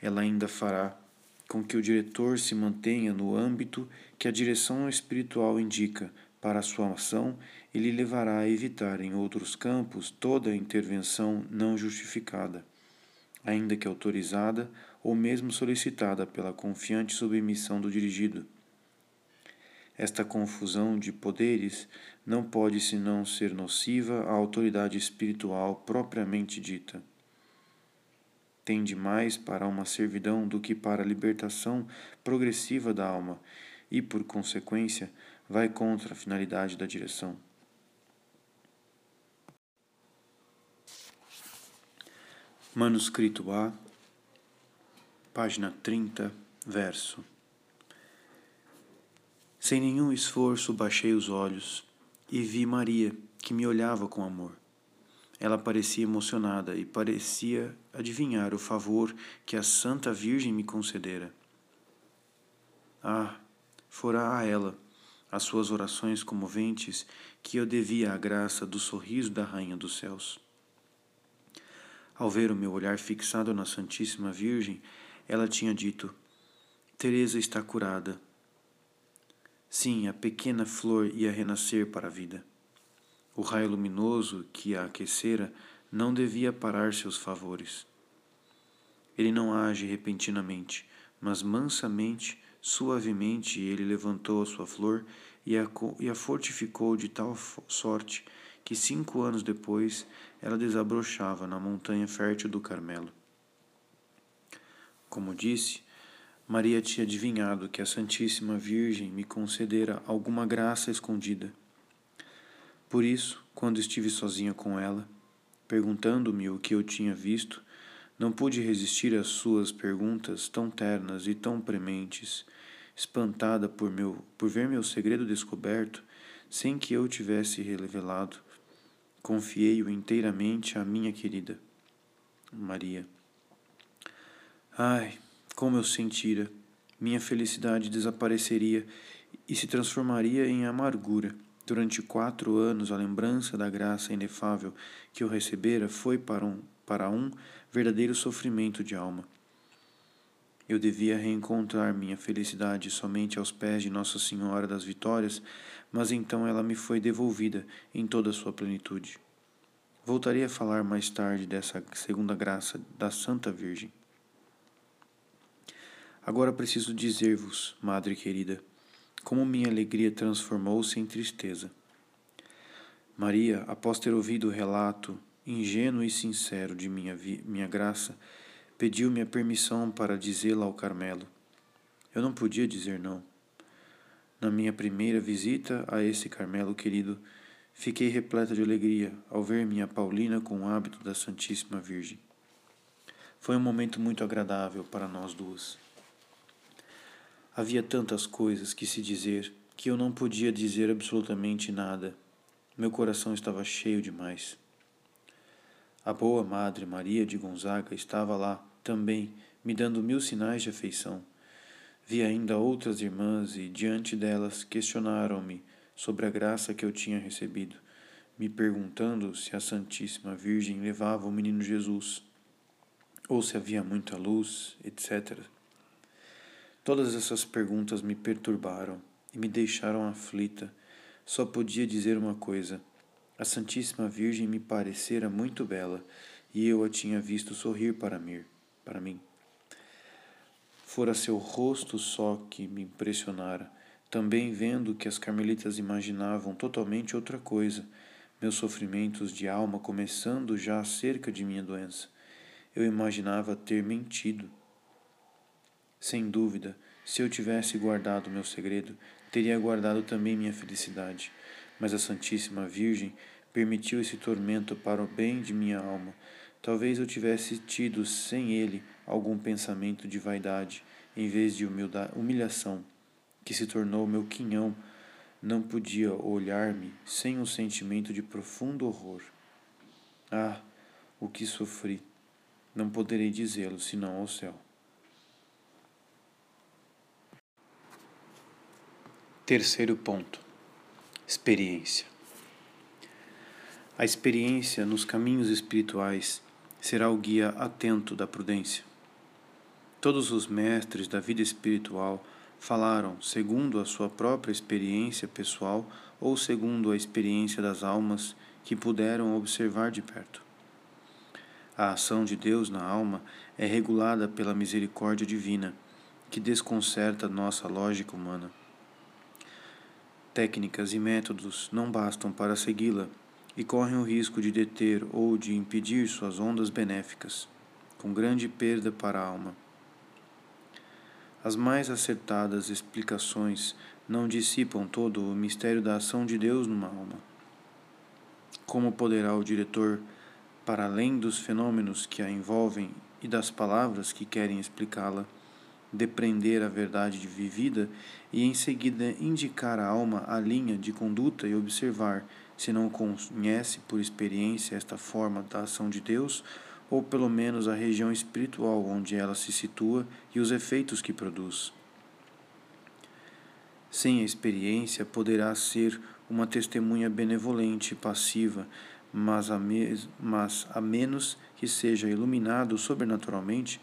Ela ainda fará com que o diretor se mantenha no âmbito que a direção espiritual indica para a sua ação e lhe levará a evitar em outros campos toda intervenção não justificada, ainda que autorizada ou mesmo solicitada pela confiante submissão do dirigido. Esta confusão de poderes não pode senão ser nociva à autoridade espiritual propriamente dita. Tende mais para uma servidão do que para a libertação progressiva da alma e, por consequência, vai contra a finalidade da direção. Manuscrito A página 30, verso. Sem nenhum esforço baixei os olhos e vi Maria, que me olhava com amor. Ela parecia emocionada e parecia adivinhar o favor que a Santa Virgem me concedera. Ah, fora a ela, as suas orações comoventes, que eu devia à graça do sorriso da Rainha dos Céus. Ao ver o meu olhar fixado na Santíssima Virgem, ela tinha dito: Teresa está curada. Sim, a pequena flor ia renascer para a vida. O raio luminoso que a aquecera não devia parar seus favores. Ele não age repentinamente, mas mansamente, suavemente, ele levantou a sua flor e a, e a fortificou de tal sorte que cinco anos depois ela desabrochava na montanha fértil do Carmelo. Como disse, Maria tinha adivinhado que a Santíssima Virgem me concedera alguma graça escondida. Por isso, quando estive sozinha com ela, perguntando-me o que eu tinha visto, não pude resistir às suas perguntas tão ternas e tão prementes. Espantada por, meu, por ver meu segredo descoberto, sem que eu tivesse revelado, confiei-o inteiramente à minha querida Maria. Ai, como eu sentira! Minha felicidade desapareceria e se transformaria em amargura. Durante quatro anos, a lembrança da graça inefável que eu recebera foi para um, para um verdadeiro sofrimento de alma. Eu devia reencontrar minha felicidade somente aos pés de Nossa Senhora das Vitórias, mas então ela me foi devolvida em toda a sua plenitude. Voltarei a falar mais tarde dessa segunda graça da Santa Virgem. Agora preciso dizer-vos, Madre querida, como minha alegria transformou-se em tristeza. Maria, após ter ouvido o relato ingênuo e sincero de minha, minha graça, pediu-me a permissão para dizê-la ao Carmelo. Eu não podia dizer não. Na minha primeira visita a esse Carmelo querido, fiquei repleta de alegria ao ver minha Paulina com o hábito da Santíssima Virgem. Foi um momento muito agradável para nós duas. Havia tantas coisas que se dizer que eu não podia dizer absolutamente nada. Meu coração estava cheio demais. A boa Madre Maria de Gonzaga estava lá, também me dando mil sinais de afeição. Vi ainda outras irmãs e, diante delas, questionaram-me sobre a graça que eu tinha recebido, me perguntando se a Santíssima Virgem levava o menino Jesus, ou se havia muita luz, etc. Todas essas perguntas me perturbaram e me deixaram aflita. Só podia dizer uma coisa: a Santíssima Virgem me parecera muito bela e eu a tinha visto sorrir para mim para mim. Fora seu rosto só que me impressionara, também vendo que as carmelitas imaginavam totalmente outra coisa, meus sofrimentos de alma começando já acerca de minha doença. Eu imaginava ter mentido. Sem dúvida, se eu tivesse guardado meu segredo, teria guardado também minha felicidade. Mas a Santíssima Virgem permitiu esse tormento para o bem de minha alma, Talvez eu tivesse tido sem ele algum pensamento de vaidade, em vez de humilhação, que se tornou meu quinhão. Não podia olhar-me sem um sentimento de profundo horror. Ah, o que sofri! Não poderei dizê-lo senão ao céu. Terceiro ponto: experiência. A experiência nos caminhos espirituais será o guia atento da prudência. Todos os mestres da vida espiritual falaram segundo a sua própria experiência pessoal ou segundo a experiência das almas que puderam observar de perto. A ação de Deus na alma é regulada pela misericórdia divina, que desconcerta nossa lógica humana. Técnicas e métodos não bastam para segui-la e correm o risco de deter ou de impedir suas ondas benéficas, com grande perda para a alma. As mais acertadas explicações não dissipam todo o mistério da ação de Deus numa alma. Como poderá o diretor, para além dos fenômenos que a envolvem e das palavras que querem explicá-la, depreender a verdade de vivida e em seguida indicar à alma a linha de conduta e observar se não conhece por experiência esta forma da ação de Deus, ou pelo menos a região espiritual onde ela se situa e os efeitos que produz. Sem a experiência, poderá ser uma testemunha benevolente e passiva, mas a, mas a menos que seja iluminado sobrenaturalmente,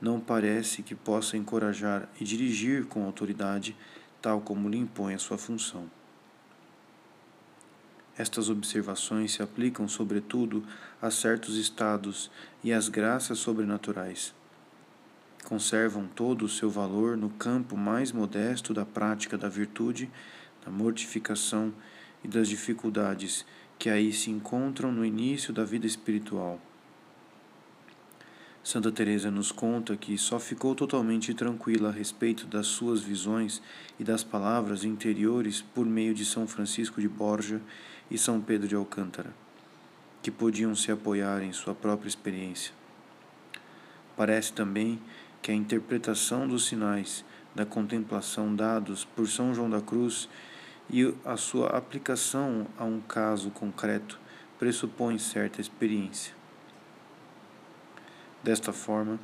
não parece que possa encorajar e dirigir com autoridade, tal como lhe impõe a sua função. Estas observações se aplicam, sobretudo, a certos estados e às graças sobrenaturais. Conservam todo o seu valor no campo mais modesto da prática da virtude, da mortificação e das dificuldades que aí se encontram no início da vida espiritual. Santa Teresa nos conta que só ficou totalmente tranquila a respeito das suas visões e das palavras interiores por meio de São Francisco de Borja e São Pedro de Alcântara, que podiam se apoiar em sua própria experiência. Parece também que a interpretação dos sinais da contemplação dados por São João da Cruz e a sua aplicação a um caso concreto pressupõe certa experiência. Desta forma,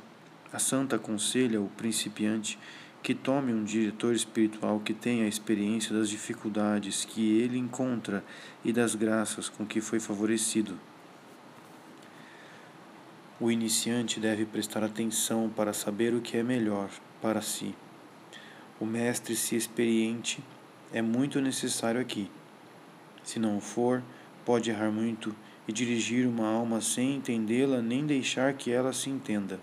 a Santa aconselha o principiante que tome um diretor espiritual que tenha a experiência das dificuldades que ele encontra e das graças com que foi favorecido. O iniciante deve prestar atenção para saber o que é melhor para si. O mestre, se experiente, é muito necessário aqui. Se não for, pode errar muito e dirigir uma alma sem entendê-la nem deixar que ela se entenda.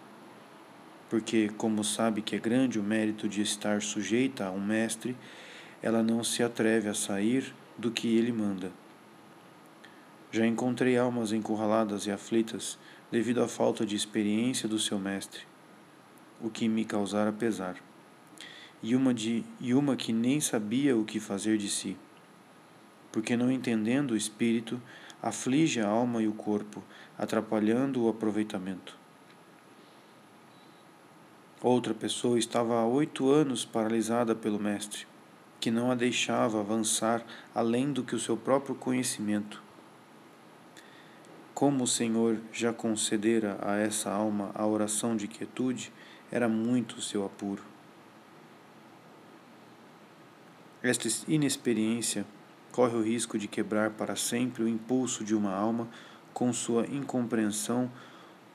Porque, como sabe que é grande o mérito de estar sujeita a um mestre, ela não se atreve a sair do que ele manda. Já encontrei almas encurraladas e aflitas devido à falta de experiência do seu mestre, o que me causara pesar, e uma, de, e uma que nem sabia o que fazer de si, porque não entendendo o espírito, aflige a alma e o corpo, atrapalhando o aproveitamento. Outra pessoa estava há oito anos paralisada pelo Mestre, que não a deixava avançar além do que o seu próprio conhecimento. Como o Senhor já concedera a essa alma a oração de quietude, era muito o seu apuro. Esta inexperiência corre o risco de quebrar para sempre o impulso de uma alma com sua incompreensão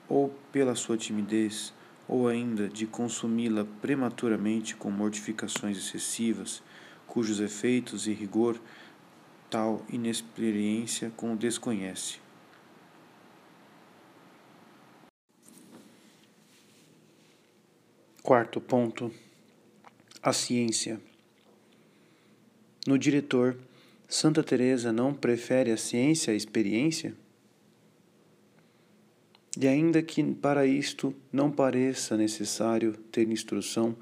ou pela sua timidez, ou ainda de consumi-la prematuramente com mortificações excessivas, cujos efeitos e rigor tal inexperiência com desconhece. Quarto ponto: a ciência. No diretor Santa Teresa não prefere a ciência à experiência? E ainda que para isto não pareça necessário ter instrução,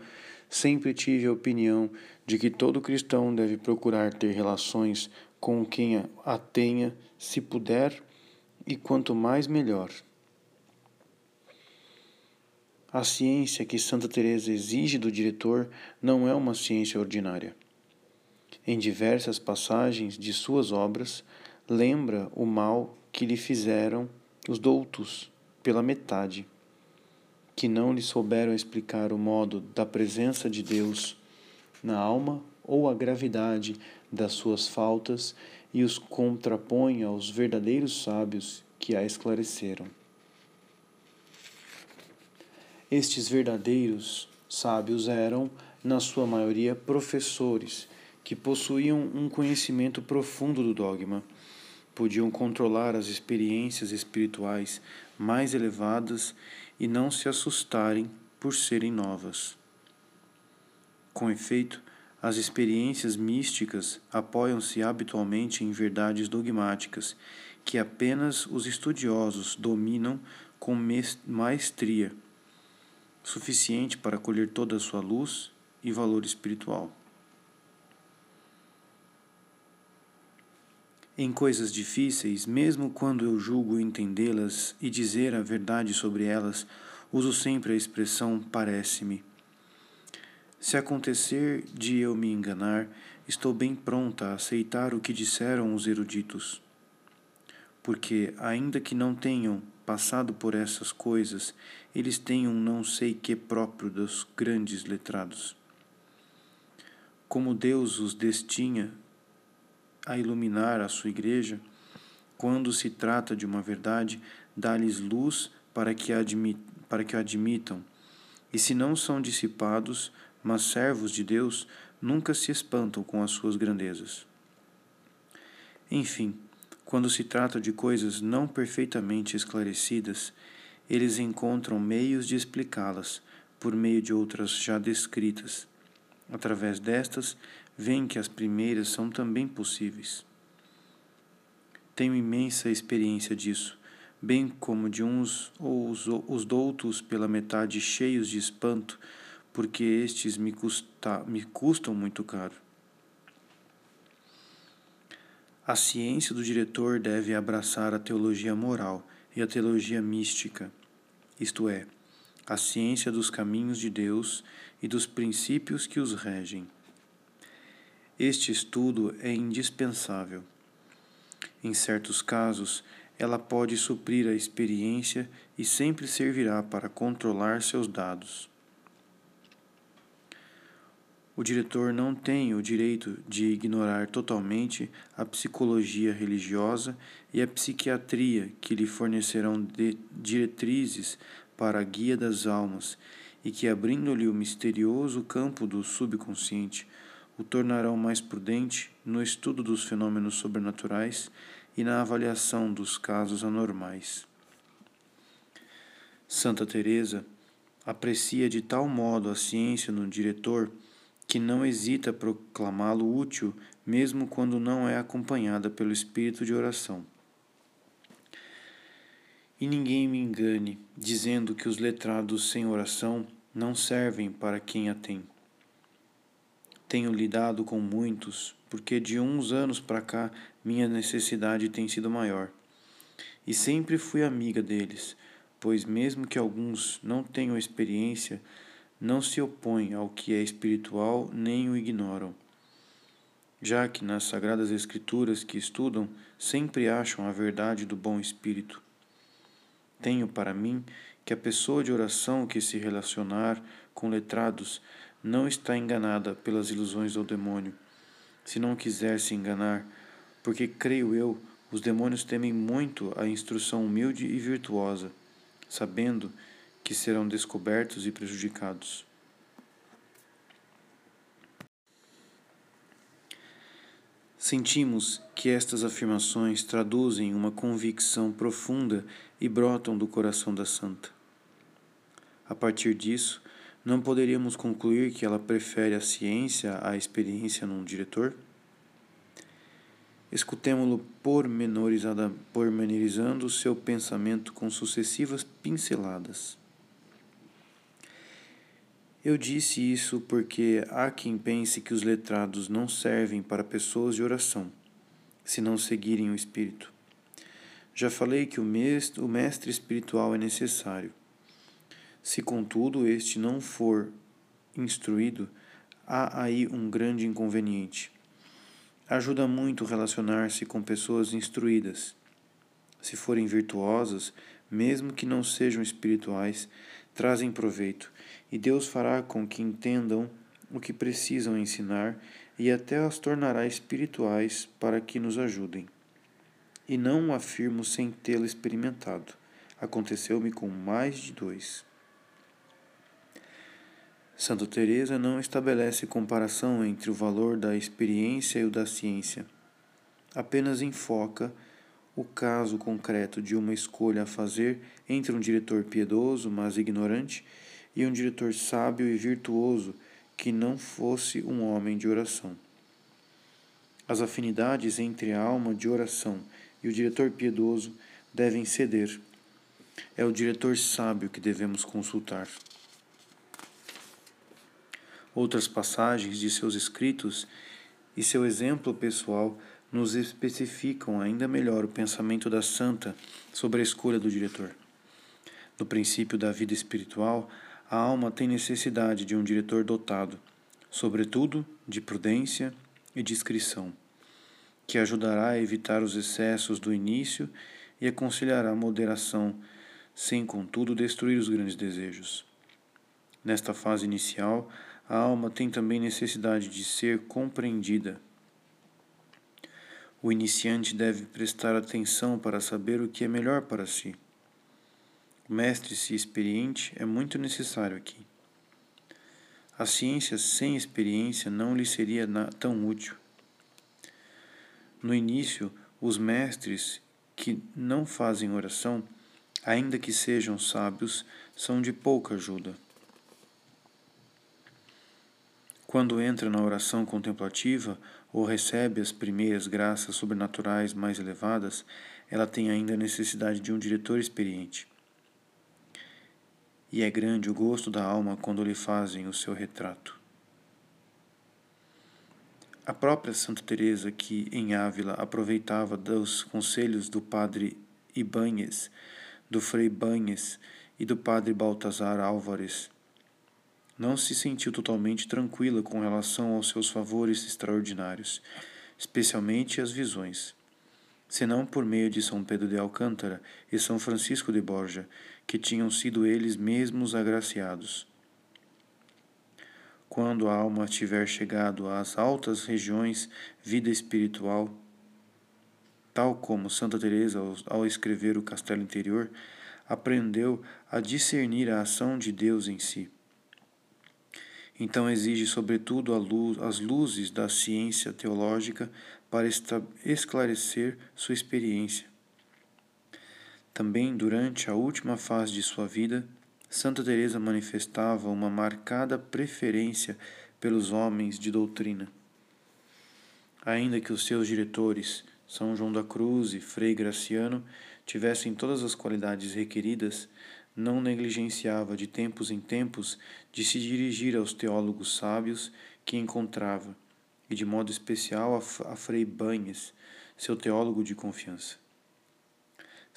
sempre tive a opinião de que todo cristão deve procurar ter relações com quem a tenha, se puder, e quanto mais melhor. A ciência que Santa Teresa exige do diretor não é uma ciência ordinária em diversas passagens de suas obras, lembra o mal que lhe fizeram os doutos pela metade, que não lhe souberam explicar o modo da presença de Deus na alma ou a gravidade das suas faltas e os contrapõe aos verdadeiros sábios que a esclareceram. Estes verdadeiros sábios eram, na sua maioria, professores que possuíam um conhecimento profundo do dogma, podiam controlar as experiências espirituais mais elevadas e não se assustarem por serem novas. Com efeito, as experiências místicas apoiam-se habitualmente em verdades dogmáticas que apenas os estudiosos dominam com maestria, suficiente para colher toda a sua luz e valor espiritual. Em coisas difíceis, mesmo quando eu julgo entendê-las e dizer a verdade sobre elas, uso sempre a expressão parece-me. Se acontecer de eu me enganar, estou bem pronta a aceitar o que disseram os eruditos. Porque, ainda que não tenham passado por essas coisas, eles têm um não sei que próprio dos grandes letrados. Como Deus os destinha a iluminar a sua igreja, quando se trata de uma verdade, dá-lhes luz para que, admit, para que admitam. E se não são dissipados, mas servos de Deus, nunca se espantam com as suas grandezas. Enfim, quando se trata de coisas não perfeitamente esclarecidas, eles encontram meios de explicá-las por meio de outras já descritas. Através destas, veem que as primeiras são também possíveis. Tenho imensa experiência disso, bem como de uns ou os, os doutos pela metade cheios de espanto, porque estes me, custa, me custam muito caro. A ciência do diretor deve abraçar a teologia moral e a teologia mística, isto é, a ciência dos caminhos de Deus e dos princípios que os regem. este estudo é indispensável. Em certos casos, ela pode suprir a experiência e sempre servirá para controlar seus dados. O diretor não tem o direito de ignorar totalmente a psicologia religiosa e a psiquiatria que lhe fornecerão diretrizes para a guia das almas e que, abrindo-lhe o misterioso campo do subconsciente, o tornarão mais prudente no estudo dos fenômenos sobrenaturais e na avaliação dos casos anormais. Santa Teresa aprecia de tal modo a ciência no diretor que não hesita proclamá-lo útil, mesmo quando não é acompanhada pelo espírito de oração. E ninguém me engane, dizendo que os letrados sem oração não servem para quem a tem. Tenho lidado com muitos, porque de uns anos para cá minha necessidade tem sido maior. E sempre fui amiga deles, pois, mesmo que alguns não tenham experiência, não se opõem ao que é espiritual nem o ignoram, já que nas Sagradas Escrituras que estudam sempre acham a verdade do bom espírito. Tenho para mim que a pessoa de oração que se relacionar com letrados não está enganada pelas ilusões do demônio, se não quiser se enganar, porque creio eu, os demônios temem muito a instrução humilde e virtuosa, sabendo que serão descobertos e prejudicados. Sentimos que estas afirmações traduzem uma convicção profunda e brotam do coração da santa. A partir disso, não poderíamos concluir que ela prefere a ciência à experiência num diretor? Escutemo-lo pormenorizando seu pensamento com sucessivas pinceladas. Eu disse isso porque há quem pense que os letrados não servem para pessoas de oração, se não seguirem o Espírito. Já falei que o mestre, o mestre espiritual é necessário. Se, contudo, este não for instruído, há aí um grande inconveniente. Ajuda muito relacionar-se com pessoas instruídas. Se forem virtuosas, mesmo que não sejam espirituais, trazem proveito e Deus fará com que entendam o que precisam ensinar e até as tornará espirituais para que nos ajudem. E não o afirmo sem tê-lo experimentado. Aconteceu-me com mais de dois. Santa Teresa não estabelece comparação entre o valor da experiência e o da ciência. Apenas enfoca o caso concreto de uma escolha a fazer entre um diretor piedoso, mas ignorante, e um diretor sábio e virtuoso que não fosse um homem de oração. As afinidades entre a alma de oração e o diretor piedoso devem ceder. É o diretor sábio que devemos consultar. Outras passagens de seus escritos e seu exemplo pessoal nos especificam ainda melhor o pensamento da santa sobre a escolha do diretor. No princípio da vida espiritual, a alma tem necessidade de um diretor dotado, sobretudo de prudência e discrição, que ajudará a evitar os excessos do início e aconselhará moderação, sem contudo destruir os grandes desejos. Nesta fase inicial, a alma tem também necessidade de ser compreendida. O iniciante deve prestar atenção para saber o que é melhor para si mestre-se experiente é muito necessário aqui. A ciência sem experiência não lhe seria tão útil. No início, os mestres que não fazem oração, ainda que sejam sábios, são de pouca ajuda. Quando entra na oração contemplativa ou recebe as primeiras graças sobrenaturais mais elevadas, ela tem ainda necessidade de um diretor experiente e é grande o gosto da alma quando lhe fazem o seu retrato. A própria Santa Teresa, que em Ávila aproveitava dos conselhos do padre Ibáñez, do frei Banhes e do padre Baltazar Álvares, não se sentiu totalmente tranquila com relação aos seus favores extraordinários, especialmente as visões, senão por meio de São Pedro de Alcântara e São Francisco de Borja, que tinham sido eles mesmos agraciados. Quando a alma tiver chegado às altas regiões vida espiritual, tal como Santa Teresa ao escrever o Castelo Interior, aprendeu a discernir a ação de Deus em si. Então exige, sobretudo, luz, as luzes da ciência teológica para esclarecer sua experiência. Também durante a última fase de sua vida, Santa Teresa manifestava uma marcada preferência pelos homens de doutrina. Ainda que os seus diretores, São João da Cruz e Frei Graciano, tivessem todas as qualidades requeridas, não negligenciava de tempos em tempos de se dirigir aos teólogos sábios que encontrava, e de modo especial a Frei Banhes, seu teólogo de confiança.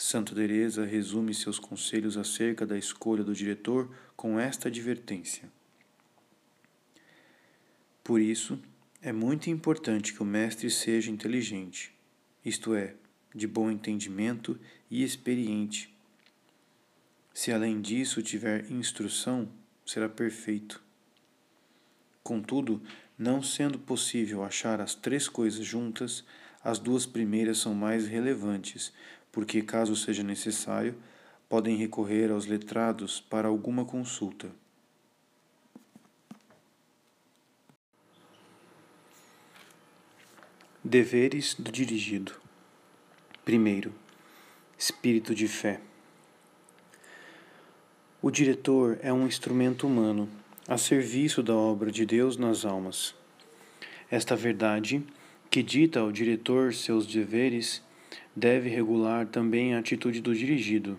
Santa Teresa resume seus conselhos acerca da escolha do diretor com esta advertência. Por isso, é muito importante que o mestre seja inteligente, isto é, de bom entendimento e experiente. Se além disso tiver instrução, será perfeito. Contudo, não sendo possível achar as três coisas juntas, as duas primeiras são mais relevantes, porque, caso seja necessário, podem recorrer aos letrados para alguma consulta. Deveres do dirigido. Primeiro, espírito de fé. O diretor é um instrumento humano a serviço da obra de Deus nas almas. Esta verdade, que dita ao diretor seus deveres, deve regular também a atitude do dirigido.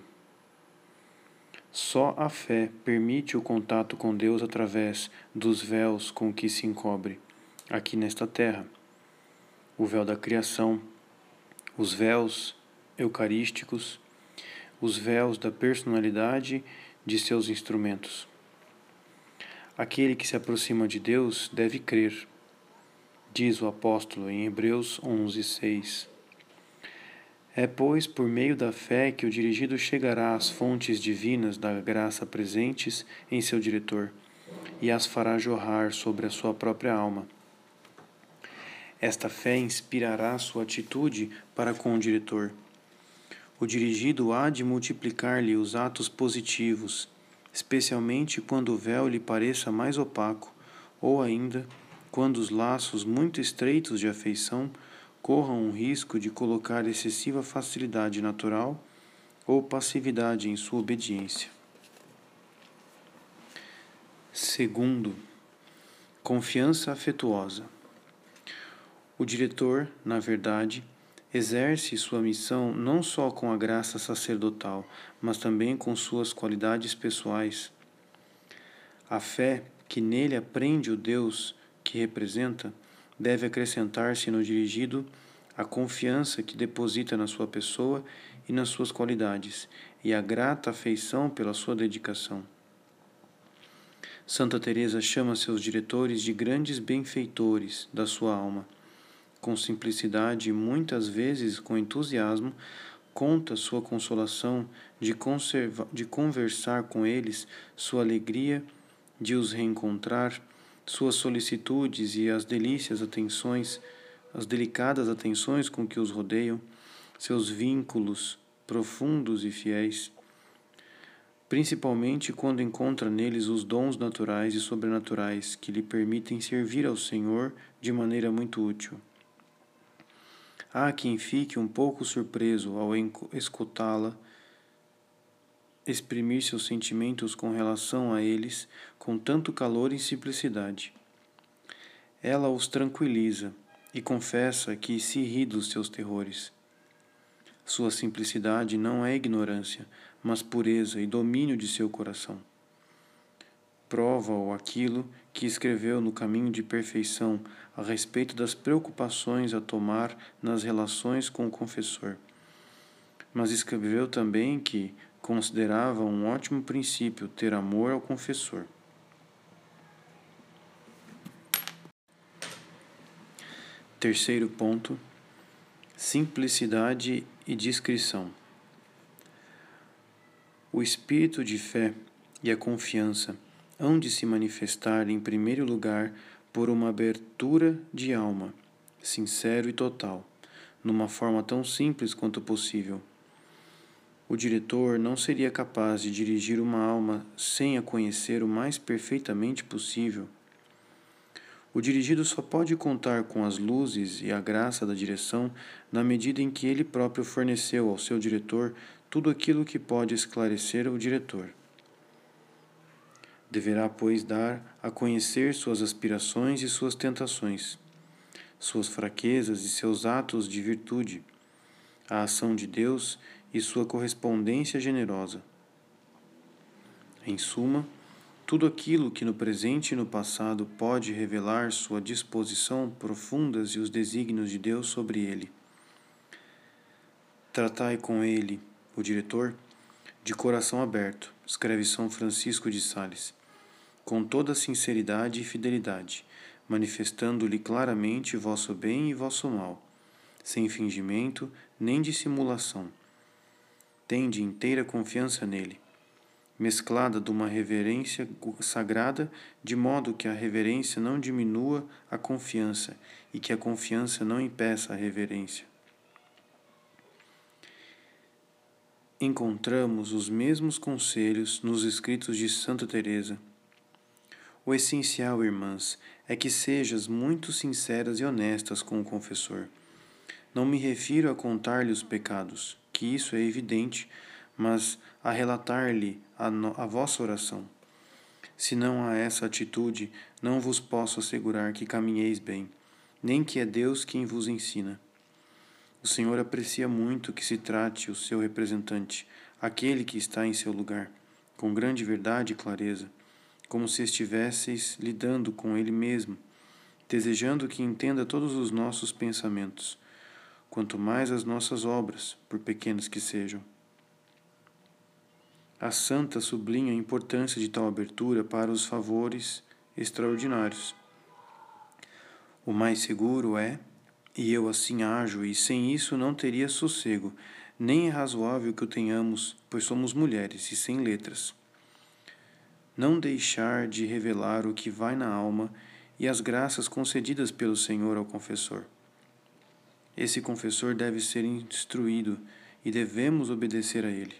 Só a fé permite o contato com Deus através dos véus com que se encobre, aqui nesta terra. O véu da criação, os véus eucarísticos, os véus da personalidade de seus instrumentos. Aquele que se aproxima de Deus deve crer, diz o apóstolo em Hebreus 11, 6. É, pois, por meio da fé que o dirigido chegará às fontes divinas da graça presentes em seu diretor e as fará jorrar sobre a sua própria alma. Esta fé inspirará sua atitude para com o diretor. O dirigido há de multiplicar-lhe os atos positivos, especialmente quando o véu lhe pareça mais opaco, ou ainda quando os laços muito estreitos de afeição corram o risco de colocar excessiva facilidade natural ou passividade em sua obediência. Segundo, confiança afetuosa. O diretor, na verdade, exerce sua missão não só com a graça sacerdotal, mas também com suas qualidades pessoais. A fé que nele aprende o Deus que representa deve acrescentar-se no dirigido a confiança que deposita na sua pessoa e nas suas qualidades, e a grata afeição pela sua dedicação. Santa Teresa chama seus diretores de grandes benfeitores da sua alma com simplicidade e muitas vezes com entusiasmo, conta sua consolação de, conserva, de conversar com eles, sua alegria de os reencontrar, suas solicitudes e as delícias atenções, as delicadas atenções com que os rodeiam, seus vínculos profundos e fiéis, principalmente quando encontra neles os dons naturais e sobrenaturais que lhe permitem servir ao Senhor de maneira muito útil. Há quem fique um pouco surpreso ao escutá-la exprimir seus sentimentos com relação a eles com tanto calor e simplicidade. Ela os tranquiliza e confessa que se ri dos seus terrores. Sua simplicidade não é ignorância, mas pureza e domínio de seu coração. Prova-o aquilo que escreveu no Caminho de Perfeição a respeito das preocupações a tomar nas relações com o confessor. Mas escreveu também que considerava um ótimo princípio ter amor ao confessor. Terceiro ponto: simplicidade e discrição. O espírito de fé e a confiança hão de se manifestar em primeiro lugar por uma abertura de alma, sincero e total, numa forma tão simples quanto possível o diretor não seria capaz de dirigir uma alma sem a conhecer o mais perfeitamente possível. O dirigido só pode contar com as luzes e a graça da direção na medida em que ele próprio forneceu ao seu diretor tudo aquilo que pode esclarecer o diretor. Deverá, pois, dar a conhecer suas aspirações e suas tentações, suas fraquezas e seus atos de virtude, a ação de Deus e sua correspondência generosa. Em suma, tudo aquilo que no presente e no passado pode revelar sua disposição profundas e os desígnios de Deus sobre ele. Tratai com ele, o diretor, de coração aberto, escreve São Francisco de Sales com toda sinceridade e fidelidade, manifestando-lhe claramente vosso bem e vosso mal, sem fingimento nem dissimulação. Tende inteira confiança nele, mesclada de uma reverência sagrada, de modo que a reverência não diminua a confiança e que a confiança não impeça a reverência. Encontramos os mesmos conselhos nos escritos de Santa Teresa o essencial, irmãs, é que sejas muito sinceras e honestas com o confessor. Não me refiro a contar-lhe os pecados, que isso é evidente, mas a relatar-lhe a, a vossa oração. Se não há essa atitude, não vos posso assegurar que caminheis bem, nem que é Deus quem vos ensina. O Senhor aprecia muito que se trate o seu representante, aquele que está em seu lugar, com grande verdade e clareza como se estivesseis lidando com Ele mesmo, desejando que entenda todos os nossos pensamentos, quanto mais as nossas obras, por pequenas que sejam. A santa sublinha a importância de tal abertura para os favores extraordinários. O mais seguro é, e eu assim ajo, e sem isso não teria sossego, nem é razoável que o tenhamos, pois somos mulheres e sem letras não deixar de revelar o que vai na alma e as graças concedidas pelo Senhor ao confessor. Esse confessor deve ser instruído e devemos obedecer a ele.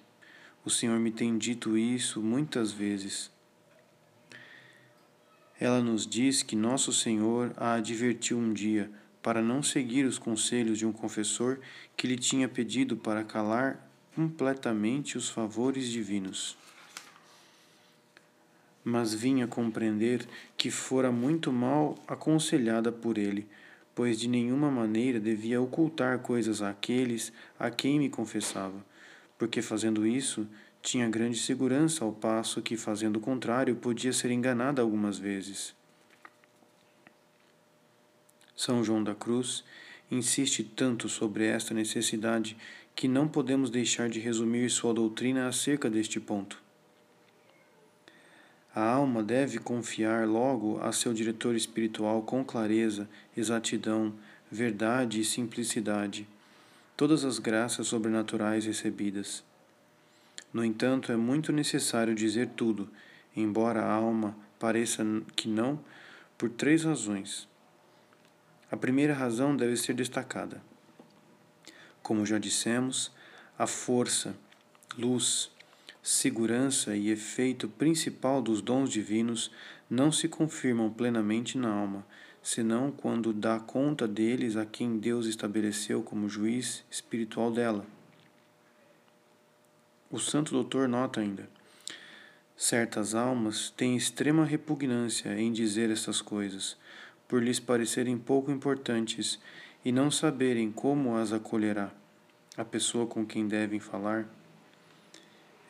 O Senhor me tem dito isso muitas vezes. Ela nos diz que nosso Senhor a advertiu um dia para não seguir os conselhos de um confessor que lhe tinha pedido para calar completamente os favores divinos mas vinha compreender que fora muito mal aconselhada por ele, pois de nenhuma maneira devia ocultar coisas àqueles a quem me confessava, porque fazendo isso tinha grande segurança, ao passo que, fazendo o contrário, podia ser enganada algumas vezes. São João da Cruz insiste tanto sobre esta necessidade que não podemos deixar de resumir sua doutrina acerca deste ponto. A alma deve confiar logo a seu diretor espiritual com clareza, exatidão, verdade e simplicidade todas as graças sobrenaturais recebidas. No entanto, é muito necessário dizer tudo, embora a alma pareça que não, por três razões. A primeira razão deve ser destacada. Como já dissemos, a força, luz, segurança e efeito principal dos dons divinos não se confirmam plenamente na alma, senão quando dá conta deles a quem Deus estabeleceu como juiz espiritual dela. O Santo Doutor nota ainda: certas almas têm extrema repugnância em dizer estas coisas, por lhes parecerem pouco importantes e não saberem como as acolherá a pessoa com quem devem falar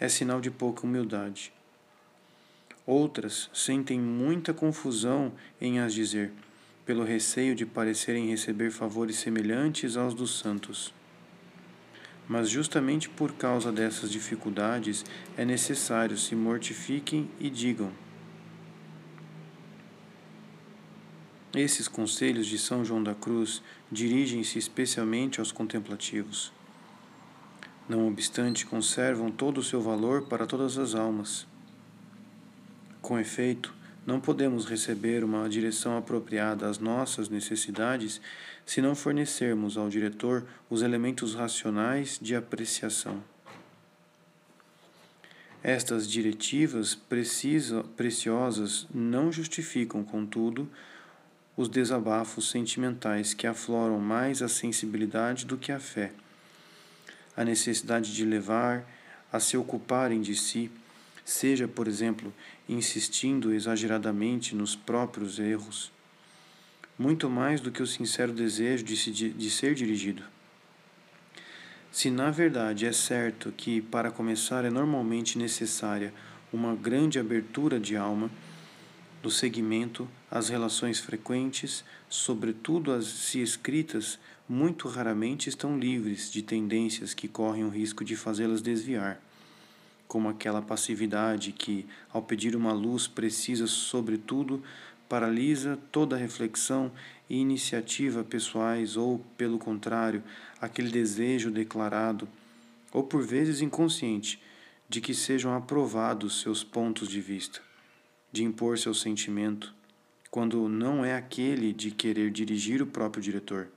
é sinal de pouca humildade. Outras sentem muita confusão em as dizer, pelo receio de parecerem receber favores semelhantes aos dos santos. Mas justamente por causa dessas dificuldades é necessário se mortifiquem e digam: Esses conselhos de São João da Cruz dirigem-se especialmente aos contemplativos. Não obstante, conservam todo o seu valor para todas as almas. Com efeito, não podemos receber uma direção apropriada às nossas necessidades se não fornecermos ao diretor os elementos racionais de apreciação. Estas diretivas precisa, preciosas não justificam, contudo, os desabafos sentimentais que afloram mais a sensibilidade do que a fé, a necessidade de levar a se ocuparem de si, seja, por exemplo, insistindo exageradamente nos próprios erros, muito mais do que o sincero desejo de, se, de ser dirigido. Se na verdade é certo que, para começar, é normalmente necessária uma grande abertura de alma, do segmento, as relações frequentes, sobretudo as se escritas, muito raramente estão livres de tendências que correm o risco de fazê-las desviar, como aquela passividade que, ao pedir uma luz precisa, sobretudo, paralisa toda reflexão e iniciativa pessoais, ou, pelo contrário, aquele desejo declarado, ou por vezes inconsciente, de que sejam aprovados seus pontos de vista de impor seu sentimento, quando não é aquele de querer dirigir o próprio diretor.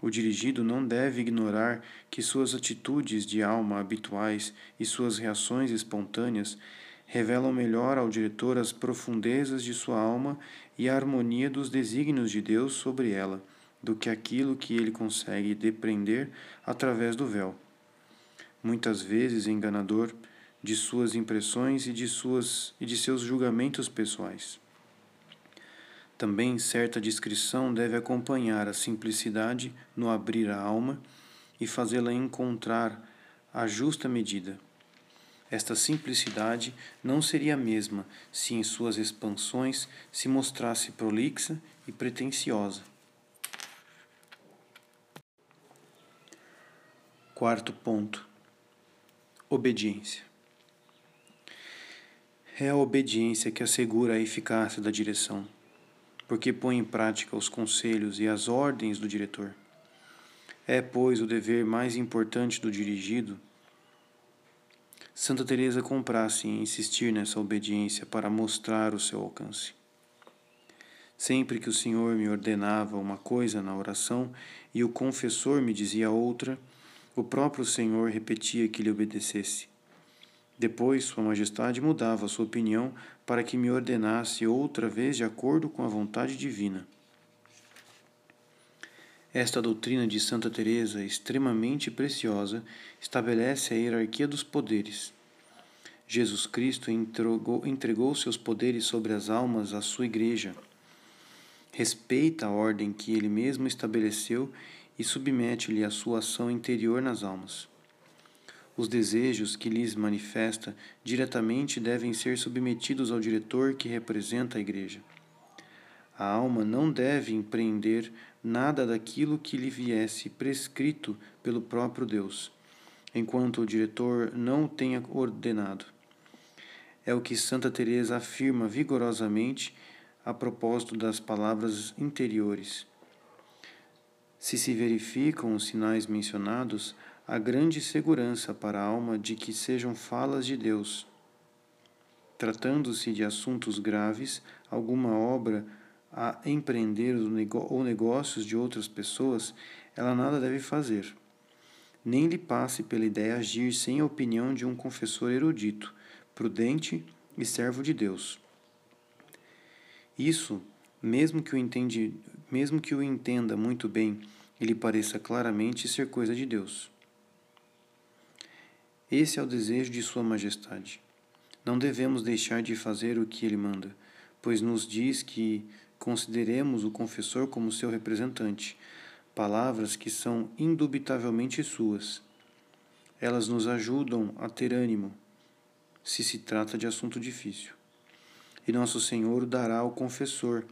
O dirigido não deve ignorar que suas atitudes de alma habituais e suas reações espontâneas revelam melhor ao diretor as profundezas de sua alma e a harmonia dos desígnios de Deus sobre ela, do que aquilo que ele consegue depreender através do véu. Muitas vezes enganador, de suas impressões e de, suas, e de seus julgamentos pessoais. Também certa discrição deve acompanhar a simplicidade no abrir a alma e fazê-la encontrar a justa medida. Esta simplicidade não seria a mesma se em suas expansões se mostrasse prolixa e pretensiosa. Quarto ponto: obediência. É a obediência que assegura a eficácia da direção, porque põe em prática os conselhos e as ordens do diretor. É, pois, o dever mais importante do dirigido. Santa Teresa comprasse em insistir nessa obediência para mostrar o seu alcance. Sempre que o Senhor me ordenava uma coisa na oração e o confessor me dizia outra, o próprio Senhor repetia que lhe obedecesse. Depois, Sua Majestade mudava sua opinião para que me ordenasse outra vez de acordo com a vontade divina. Esta doutrina de Santa Teresa, extremamente preciosa, estabelece a hierarquia dos poderes. Jesus Cristo entregou, entregou seus poderes sobre as almas à sua igreja. Respeita a ordem que ele mesmo estabeleceu e submete-lhe a sua ação interior nas almas. Os desejos que lhes manifesta diretamente devem ser submetidos ao diretor que representa a Igreja. A alma não deve empreender nada daquilo que lhe viesse prescrito pelo próprio Deus, enquanto o diretor não o tenha ordenado. É o que Santa Teresa afirma vigorosamente a propósito das palavras interiores. Se se verificam os sinais mencionados, a grande segurança para a alma de que sejam falas de Deus. Tratando-se de assuntos graves, alguma obra a empreender ou negócios de outras pessoas, ela nada deve fazer. Nem lhe passe pela ideia agir sem a opinião de um confessor erudito, prudente e servo de Deus. Isso, mesmo que o, entende, mesmo que o entenda muito bem, ele pareça claramente ser coisa de Deus. Esse é o desejo de Sua Majestade. Não devemos deixar de fazer o que Ele manda, pois nos diz que consideremos o confessor como seu representante, palavras que são indubitavelmente suas. Elas nos ajudam a ter ânimo, se se trata de assunto difícil. E nosso Senhor dará ao confessor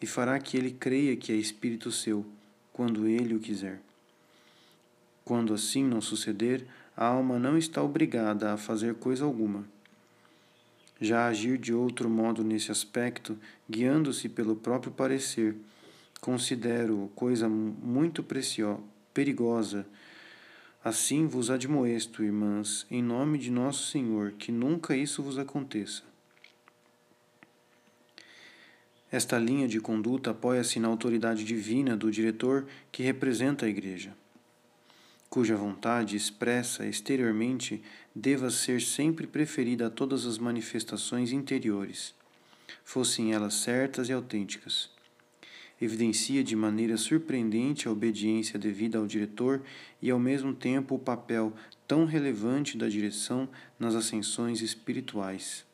e fará que ele creia que é Espírito seu, quando ele o quiser. Quando assim não suceder, a alma não está obrigada a fazer coisa alguma. Já agir de outro modo nesse aspecto, guiando-se pelo próprio parecer, considero coisa muito preciosa, perigosa. Assim vos admoesto, irmãs, em nome de nosso Senhor, que nunca isso vos aconteça. Esta linha de conduta apoia-se na autoridade divina do diretor que representa a Igreja, cuja vontade expressa exteriormente deva ser sempre preferida a todas as manifestações interiores, fossem elas certas e autênticas. Evidencia de maneira surpreendente a obediência devida ao diretor e, ao mesmo tempo, o papel tão relevante da direção nas ascensões espirituais.